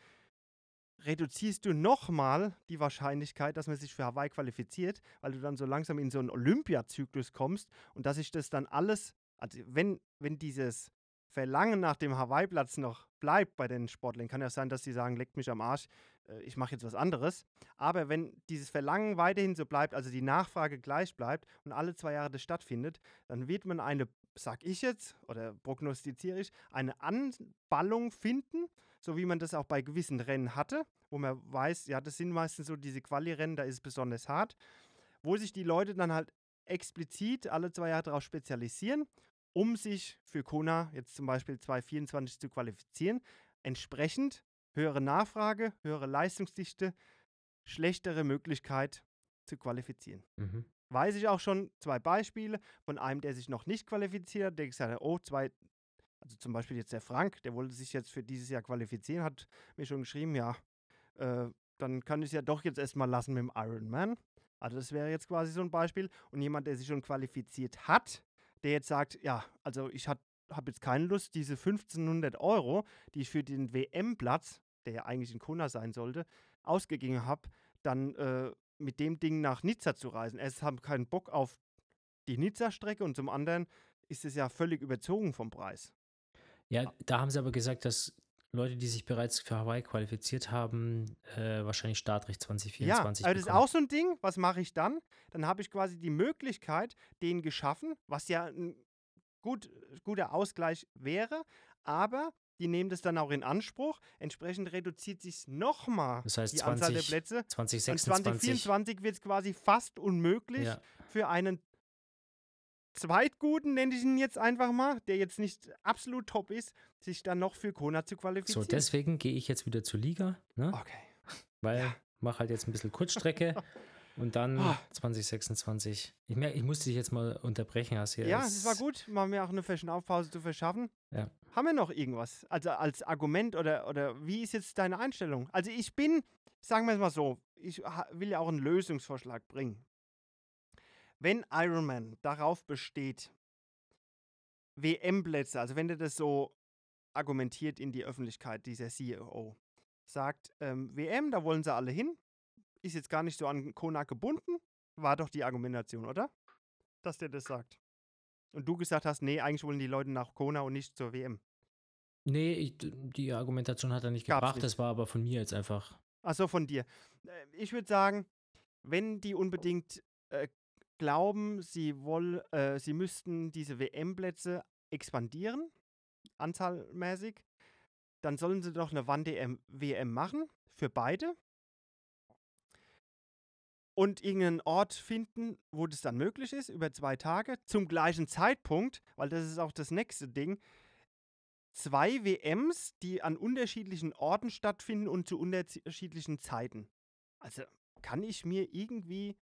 reduzierst du nochmal die Wahrscheinlichkeit, dass man sich für Hawaii qualifiziert, weil du dann so langsam in so einen Olympiazyklus kommst und dass sich das dann alles, also wenn, wenn dieses Verlangen nach dem Hawaii-Platz noch bleibt bei den Sportlern, kann ja sein, dass sie sagen, leckt mich am Arsch, äh, ich mache jetzt was anderes. Aber wenn dieses Verlangen weiterhin so bleibt, also die Nachfrage gleich bleibt und alle zwei Jahre das stattfindet, dann wird man eine, sag ich jetzt, oder prognostiziere ich, eine Anballung finden, so wie man das auch bei gewissen Rennen hatte, wo man weiß, ja, das sind meistens so diese Quali-Rennen, da ist es besonders hart, wo sich die Leute dann halt explizit alle zwei Jahre darauf spezialisieren, um sich für Kona jetzt zum Beispiel 2024 zu qualifizieren. Entsprechend höhere Nachfrage, höhere Leistungsdichte, schlechtere Möglichkeit zu qualifizieren. Mhm. Weiß ich auch schon zwei Beispiele von einem, der sich noch nicht qualifiziert hat, der gesagt hat, oh, zwei, also zum Beispiel jetzt der Frank, der wollte sich jetzt für dieses Jahr qualifizieren, hat mir schon geschrieben, ja, äh, dann kann ich es ja doch jetzt erstmal lassen mit dem Ironman. Also das wäre jetzt quasi so ein Beispiel. Und jemand, der sich schon qualifiziert hat, der jetzt sagt, ja, also ich habe jetzt keine Lust, diese 1500 Euro, die ich für den WM-Platz, der ja eigentlich in Kona sein sollte, ausgegeben habe, dann äh, mit dem Ding nach Nizza zu reisen. Erst haben keinen Bock auf die Nizza-Strecke und zum anderen ist es ja völlig überzogen vom Preis. Ja, da haben sie aber gesagt, dass Leute, die sich bereits für Hawaii qualifiziert haben, äh, wahrscheinlich Startrecht Ja, 2024 aber das ist auch so ein Ding. Was mache ich dann? Dann habe ich quasi die Möglichkeit, den geschaffen, was ja ein gut, guter Ausgleich wäre, aber die nehmen das dann auch in Anspruch. Entsprechend reduziert sich nochmal Das heißt die Anzahl der 20, Plätze. Und 2026. 2024 wird es quasi fast unmöglich Ja, für einen Zweitguten, nenne ich ihn jetzt einfach mal, der jetzt nicht absolut top ist, sich dann noch für Kona zu so, qualifizieren. deswegen gehe ich jetzt wieder zur Liga, ne? okay. weil ja. mach halt jetzt ein bisschen Kurzstrecke und dann Ah. 2026. Ich merke, ich musste dich jetzt mal unterbrechen, hast hier. Ja, es war gut, mal mir auch eine Verschnaufpause zu verschaffen. Ja. Haben wir noch irgendwas? Also als Argument oder, oder wie ist jetzt deine Einstellung? Also ich bin, sagen wir es mal so, ich will ja auch einen Lösungsvorschlag bringen. Wenn Ironman darauf besteht, WM-Plätze, also wenn der das so argumentiert in die Öffentlichkeit, dieser CEO, sagt, ähm, WM, da wollen sie alle hin, ist jetzt gar nicht so an Kona gebunden, war doch die Argumentation, oder? Dass der das sagt. Und du gesagt hast, nee, eigentlich wollen die Leute nach Kona und nicht zur WM. Nee, ich, die Argumentation hat er nicht Gab's gebracht, nicht. das war aber von mir jetzt einfach. Achso, von dir. Äh, Ich würde sagen, wenn die unbedingt äh, glauben, sie, woll, äh, sie müssten diese WM-Plätze expandieren, anzahlmäßig, dann sollen sie doch eine Wann-WM machen für beide und irgendeinen Ort finden, wo das dann möglich ist, über zwei Tage, zum gleichen Zeitpunkt, weil das ist auch das nächste Ding. Zwei WMs, die an unterschiedlichen Orten stattfinden und zu unterschiedlichen Zeiten. Also kann ich mir irgendwie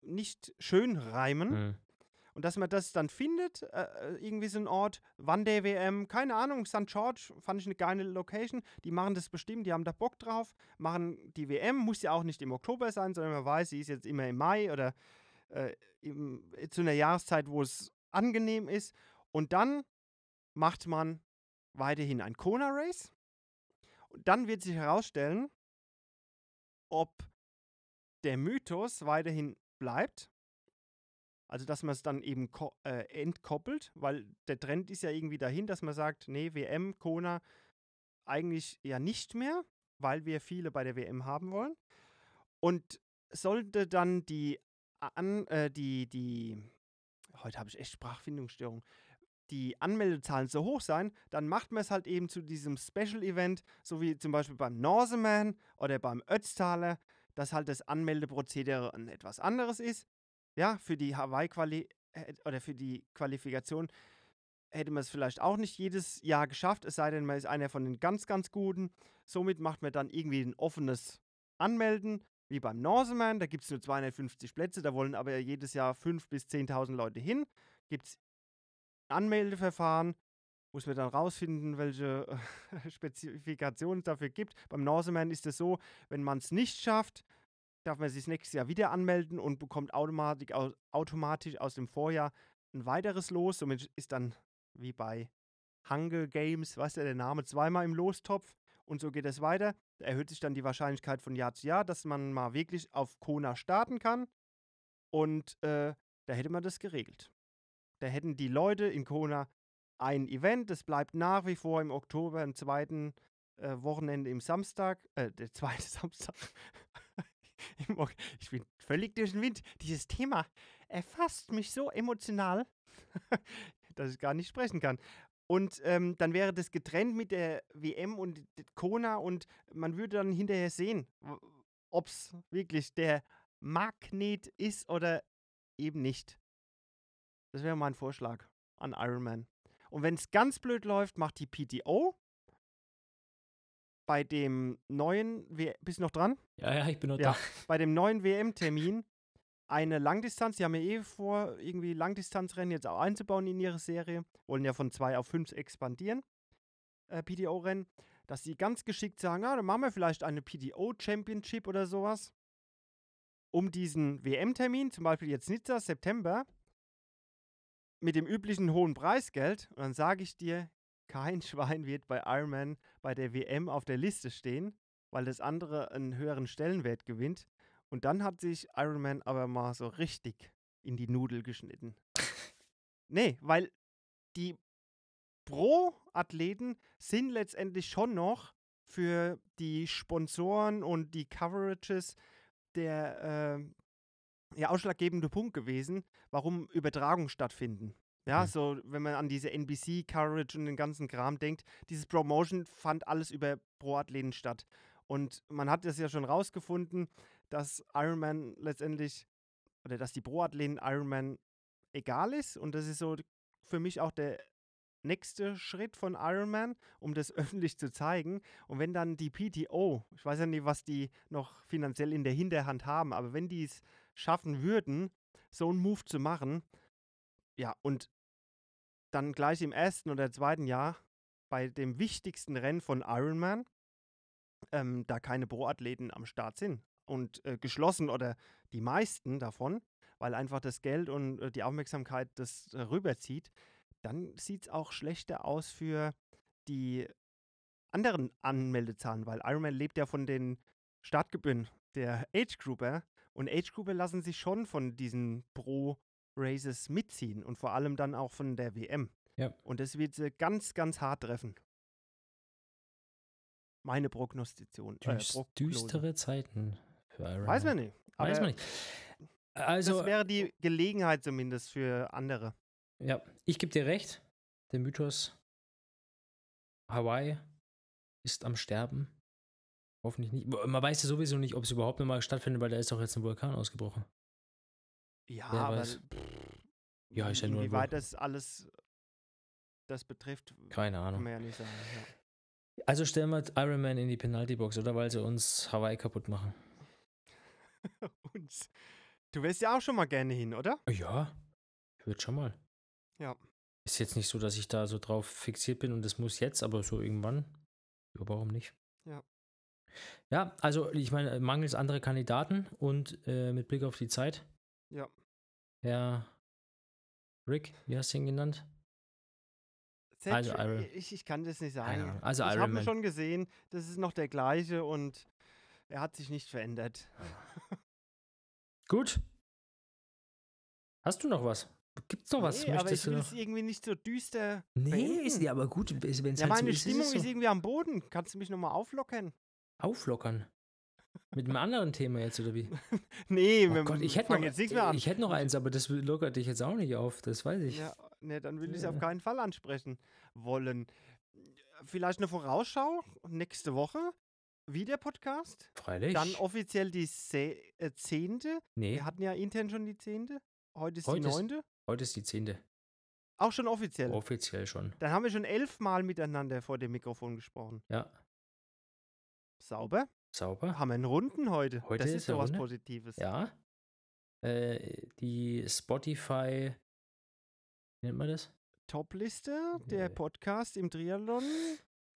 nicht schön reimen. Mhm. Und dass man das dann findet, äh, äh irgendwie so ein Ort, One-Day-WM, keine Ahnung, St. George, fand ich eine geile Location. Die machen das bestimmt, die haben da Bock drauf, machen die WM, muss ja auch nicht im Oktober sein, sondern man weiß, sie ist jetzt immer im Mai oder äh, im, zu einer Jahreszeit, wo es angenehm ist. Und dann macht man weiterhin ein Kona-Race. Und dann wird sich herausstellen, ob der Mythos weiterhin bleibt also, dass man es dann eben äh, entkoppelt, weil der Trend ist ja irgendwie dahin, dass man sagt, nee, WM, Kona eigentlich ja nicht mehr, weil wir viele bei der WM haben wollen. Und sollte dann die an, äh, die, die, heute habe ich echt Sprachfindungsstörung, die Anmeldezahlen so hoch sein, dann macht man es halt eben zu diesem Special-Event, so wie zum Beispiel beim Norseman oder beim Ötztaler, dass halt das Anmeldeprozedere ein etwas anderes ist ja, für die Hawaii-Quali oder für die Qualifikation hätte man es vielleicht auch nicht jedes Jahr geschafft, es sei denn, man ist einer von den ganz, ganz Guten. Somit macht man dann irgendwie ein offenes Anmelden, wie beim Norseman. Da gibt es nur 250 Plätze, da wollen aber jedes Jahr 5.000 bis 10.000 Leute hin. Gibt es Anmeldeverfahren, muss man dann rausfinden, welche Spezifikationen es dafür gibt. Beim Norseman ist es so, wenn man es nicht schafft, darf man sich nächstes Jahr wieder anmelden und bekommt automatisch, automatisch aus dem Vorjahr ein weiteres Los. Somit ist dann wie bei Hunger Games, was ja der Name, zweimal im Lostopf und so geht es weiter. Da erhöht sich dann die Wahrscheinlichkeit von Jahr zu Jahr, dass man mal wirklich auf Kona starten kann. Und äh, da hätte man das geregelt. Da hätten die Leute in Kona ein Event, das bleibt nach wie vor im Oktober, am zweiten äh, Wochenende im Samstag, äh, der zweite Samstag, ich bin völlig durch den Wind. Dieses Thema erfasst mich so emotional, dass ich gar nicht sprechen kann. Und ähm, dann wäre das getrennt mit der WM und Kona und man würde dann hinterher sehen, ob es wirklich der Magnet ist oder eben nicht. Das wäre mein Vorschlag an Ironman. Und wenn es ganz blöd läuft, macht die PTO bei dem neuen, w bist du noch dran? Ja, ja, ich bin noch ja, da. Bei dem neuen WM-Termin eine Langdistanz, die haben ja eh vor, irgendwie Langdistanzrennen jetzt auch einzubauen in ihre Serie, wollen ja von zwei auf fünf expandieren, äh, PDO-Rennen, dass sie ganz geschickt sagen, ah, dann machen wir vielleicht eine PDO-Championship oder sowas, um diesen WM-Termin, zum Beispiel jetzt Nizza, September, mit dem üblichen hohen Preisgeld, und dann sage ich dir, kein Schwein wird bei Ironman bei der WM auf der Liste stehen, weil das andere einen höheren Stellenwert gewinnt. Und dann hat sich Ironman aber mal so richtig in die Nudel geschnitten. nee, weil die Pro-Athleten sind letztendlich schon noch für die Sponsoren und die Coverages der äh, ja, ausschlaggebende Punkt gewesen, warum Übertragungen stattfinden. Ja, mhm. so, wenn man an diese NBC-Coverage und den ganzen Kram denkt, dieses Promotion fand alles über Pro-Athleten statt. Und man hat das ja schon rausgefunden, dass Ironman letztendlich, oder dass die Pro-Athleten Ironman egal ist. Und das ist so für mich auch der nächste Schritt von Ironman, um das öffentlich zu zeigen. Und wenn dann die PTO, ich weiß ja nicht, was die noch finanziell in der Hinterhand haben, aber wenn die es schaffen würden, so einen Move zu machen, ja, und dann gleich im ersten oder zweiten Jahr bei dem wichtigsten Rennen von Ironman, ähm, da keine Pro-Athleten am Start sind und äh, geschlossen oder die meisten davon, weil einfach das Geld und äh, die Aufmerksamkeit das äh, rüberzieht, dann sieht es auch schlechter aus für die anderen Anmeldezahlen, weil Ironman lebt ja von den Startgebühren der Age Grouper und Age Grouper lassen sich schon von diesen Pro Races mitziehen und vor allem dann auch von der WM. Ja. Und das wird sie ganz, ganz hart treffen. Meine Prognostization. Äh, düstere Zeiten für Iron Weiß man nicht. Weiß man nicht. Also, das wäre die Gelegenheit zumindest für andere. Ja, ich gebe dir recht. Der Mythos Hawaii ist am Sterben. Hoffentlich nicht. Man weiß ja sowieso nicht, ob es überhaupt nochmal stattfindet, weil da ist doch jetzt ein Vulkan ausgebrochen. Ja, Wer aber weiß. Ja, ist ja nur inwieweit Vul- das alles das betrifft, Keine kann Ahnung. man ja nicht sagen. Ja. Also stellen wir Iron Man in die Penaltybox, oder? Weil sie uns Hawaii kaputt machen. Und du wärst ja auch schon mal gerne hin, oder? Ja, ich würde schon mal. Ja. Ist jetzt nicht so, dass ich da so drauf fixiert bin und das muss jetzt, aber so irgendwann. Ja, warum nicht? Ja. Ja, also ich meine, mangels andere Kandidaten und äh, mit Blick auf die Zeit. Ja. Herr Rick, wie hast du ihn genannt? Set- Also Iron- ich, ich kann das nicht sagen. Also ich habe ihn schon gesehen, das ist noch der gleiche und er hat sich nicht verändert. Gut. Hast du noch was? Gibt's noch was? nee, aber Möchtest ich du will noch? es irgendwie nicht so düster Nee, beenden. ist ja aber gut, wenn es ja, halt meine so ist, Stimmung ist, ist, so. irgendwie am Boden. Kannst du mich nochmal auflockern? auflockern. Mit einem anderen Thema jetzt, oder wie? Nee, Oh wir Gott, ich hätte noch, jetzt nichts mehr an. ich hätte noch eins, aber das lockert dich jetzt auch nicht auf, das weiß ich. Ja, ne, dann will ich es auf Ja. keinen Fall ansprechen wollen. Vielleicht eine Vorausschau nächste Woche. Wieder Podcast. Freilich. Dann offiziell die Se äh, zehnte. nee, Wir hatten ja intern schon die zehnte. Heute ist Heute die ist- neunte. heute ist die zehnte. Auch schon offiziell. Offiziell schon. Dann haben wir schon elfmal miteinander vor dem Mikrofon gesprochen. Ja, Sauber. Sauber. Haben wir einen Runden heute. Heute das ist ist so was. Positives. Ja. Äh, die Spotify, wie nennt man das? Top-Liste, der. Podcast im Triathlon.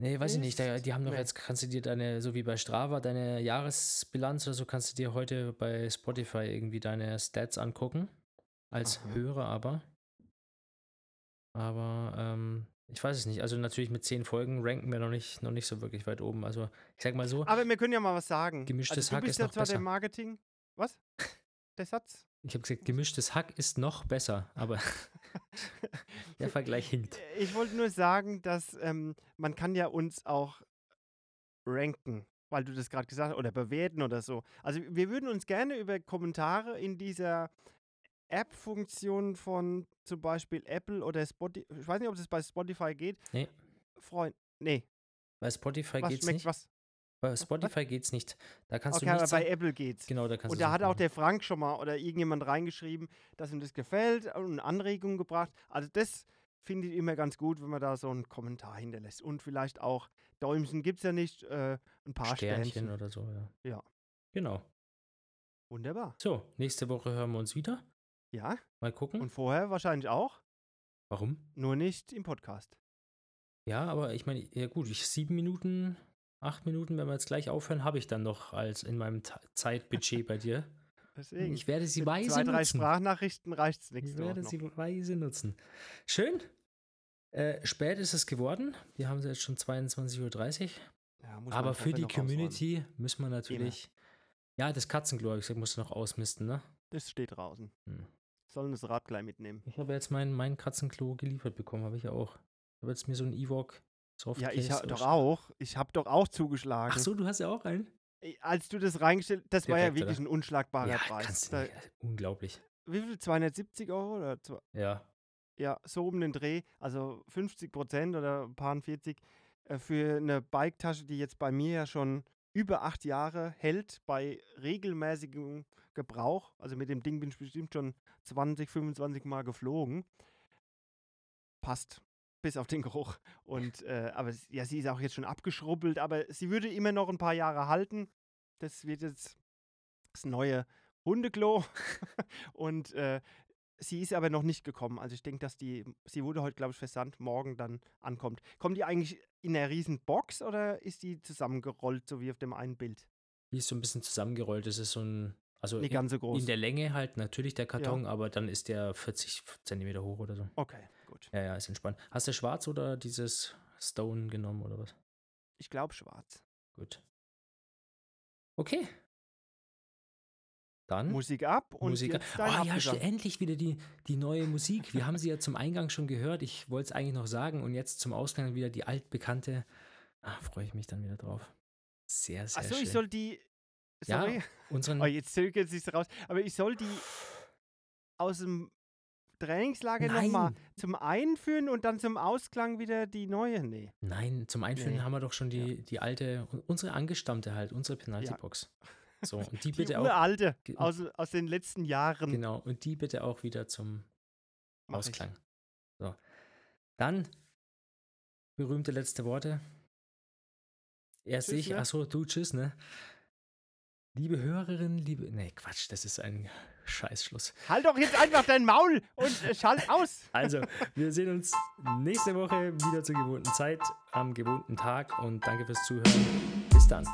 Nee, weiß ich nicht. Da, Ist- die haben doch nee. jetzt, kannst du dir deine, so wie bei Strava, deine Jahresbilanz oder so, kannst du dir heute bei Spotify irgendwie deine Stats angucken. Als Aha. Hörer aber. Aber ähm, ich weiß es nicht. Also natürlich mit zehn Folgen ranken wir noch nicht, noch nicht so wirklich weit oben. Also ich sag mal so, Aber wir können ja mal was sagen. Gemischtes also, du Hack bist ist ja noch zwar der besser. Marketing. Was? Der Satz? ich habe gesagt, gemischtes Hack ist noch besser, aber der Vergleich hinkt. Ich wollte nur sagen, dass ähm, man kann ja uns auch ranken, weil du das gerade gesagt hast, oder bewerten oder so. Also wir würden uns gerne über Kommentare in dieser App-Funktion von zum Beispiel Apple oder Spotify, ich weiß nicht, ob das bei Spotify geht. Nee. Freund, nee, Bei Spotify was geht's schmeckt nicht. was? Bei Spotify geht's nicht. Da kannst Okay, du aber nicht bei Apple geht's. Genau, da kannst Und du da hat auch suchen. der Frank schon mal oder irgendjemand reingeschrieben, dass ihm das gefällt und Anregungen gebracht. Also das finde ich immer ganz gut, wenn man da so einen Kommentar hinterlässt. Und vielleicht auch Däumchen gibt es ja nicht, äh, ein paar Sternchen Sternchen. oder so, ja. Ja. Genau. Wunderbar. So, nächste Woche hören wir uns wieder. Ja, Mal gucken. und vorher wahrscheinlich auch, Warum? nur nicht im Podcast. Ja, aber ich meine, ja gut, ich sieben Minuten, acht Minuten, wenn wir jetzt gleich aufhören, habe ich dann noch als in meinem Ta- Zeitbudget bei dir. Deswegen. Ich werde sie Mit weise zwei, drei nutzen. Sprachnachrichten reicht es Ich nächste Woche werde sie weise nutzen. Schön. Äh, spät ist es geworden. Wir haben sie jetzt schon 22.30 Uhr. Ja, Aber für die noch ausräumen. Community müssen wir natürlich. Ja, das Katzenklo, hab ich gesagt, musst du noch ausmisten, ne? Das steht draußen. Hm. Sollen das Rad gleich mitnehmen. Ich habe jetzt mein, mein Katzenklo geliefert bekommen, habe ich ja auch. Ich habe jetzt mir so ein Ewok Soft Ja, ich habe doch auch. Ich habe doch auch zugeschlagen. Ach so, du hast ja auch einen? Als du das reingestellt das war ja Perfekt, wirklich oder? ein unschlagbarer Ja, Preis. kannst du nicht. Unglaublich. wie viel? 270 Euro? Oder Ja. ja, so um den Dreh. Also 50 Prozent oder ein paar 40 äh, für eine Biketasche, die jetzt bei mir ja schon über acht Jahre hält, bei regelmäßigem Gebrauch. Also mit dem Ding bin ich bestimmt schon 20, 25 Mal geflogen. Passt. Bis auf den Geruch. Und, äh, aber ja, sie ist auch jetzt schon abgeschrubbelt, aber sie würde immer noch ein paar Jahre halten. Das wird jetzt das neue Hundeklo. Und äh, sie ist aber noch nicht gekommen. Also ich denke, dass die, sie wurde heute, glaube ich, versandt, morgen dann ankommt. Kommt die eigentlich in einer riesen Box oder ist die zusammengerollt, so wie auf dem einen Bild? Die ist so ein bisschen zusammengerollt. Das ist so ein. Also Nicht in, ganz so groß. in der Länge halt natürlich der Karton, aber dann ist der 40 Zentimeter hoch oder so. okay, gut. Ja, ja, ist entspannt. Hast du schwarz oder dieses Stone genommen oder was? Ich glaube schwarz. Gut. Okay. Dann. Musik ab und Musik. jetzt Oh ja, endlich wieder die, die neue Musik. Wir haben sie ja zum Eingang schon gehört. Ich wollte es eigentlich noch sagen. Und jetzt zum Ausgang wieder die altbekannte. Ah, freue ich mich dann wieder drauf. Sehr, sehr Achso, schön. ich soll die. Ja, Sorry. unseren, Oh, jetzt zögert sich raus. Aber ich soll die aus dem Trainingslager nochmal zum Einführen und dann zum Ausklang wieder die neue? Nee. Nein, zum Einführen Nee. haben wir doch schon die, die alte, unsere angestammte halt, unsere Penalty-Box. So, und die Die bitte auch, uralte Ge- aus, aus den letzten Jahren. genau, und die bitte auch wieder zum Mach ich. Ausklang. So. Dann berühmte letzte Worte. Erst Tschüss, ich, ne? achso, du, tschüss, ne? Liebe Hörerinnen, liebe. Nee, Quatsch, das ist ein Scheißschluss. Halt doch jetzt einfach dein Maul und äh, schalt aus. Also, wir sehen uns nächste Woche wieder zur gewohnten Zeit, am gewohnten Tag und danke fürs Zuhören. Bis dann.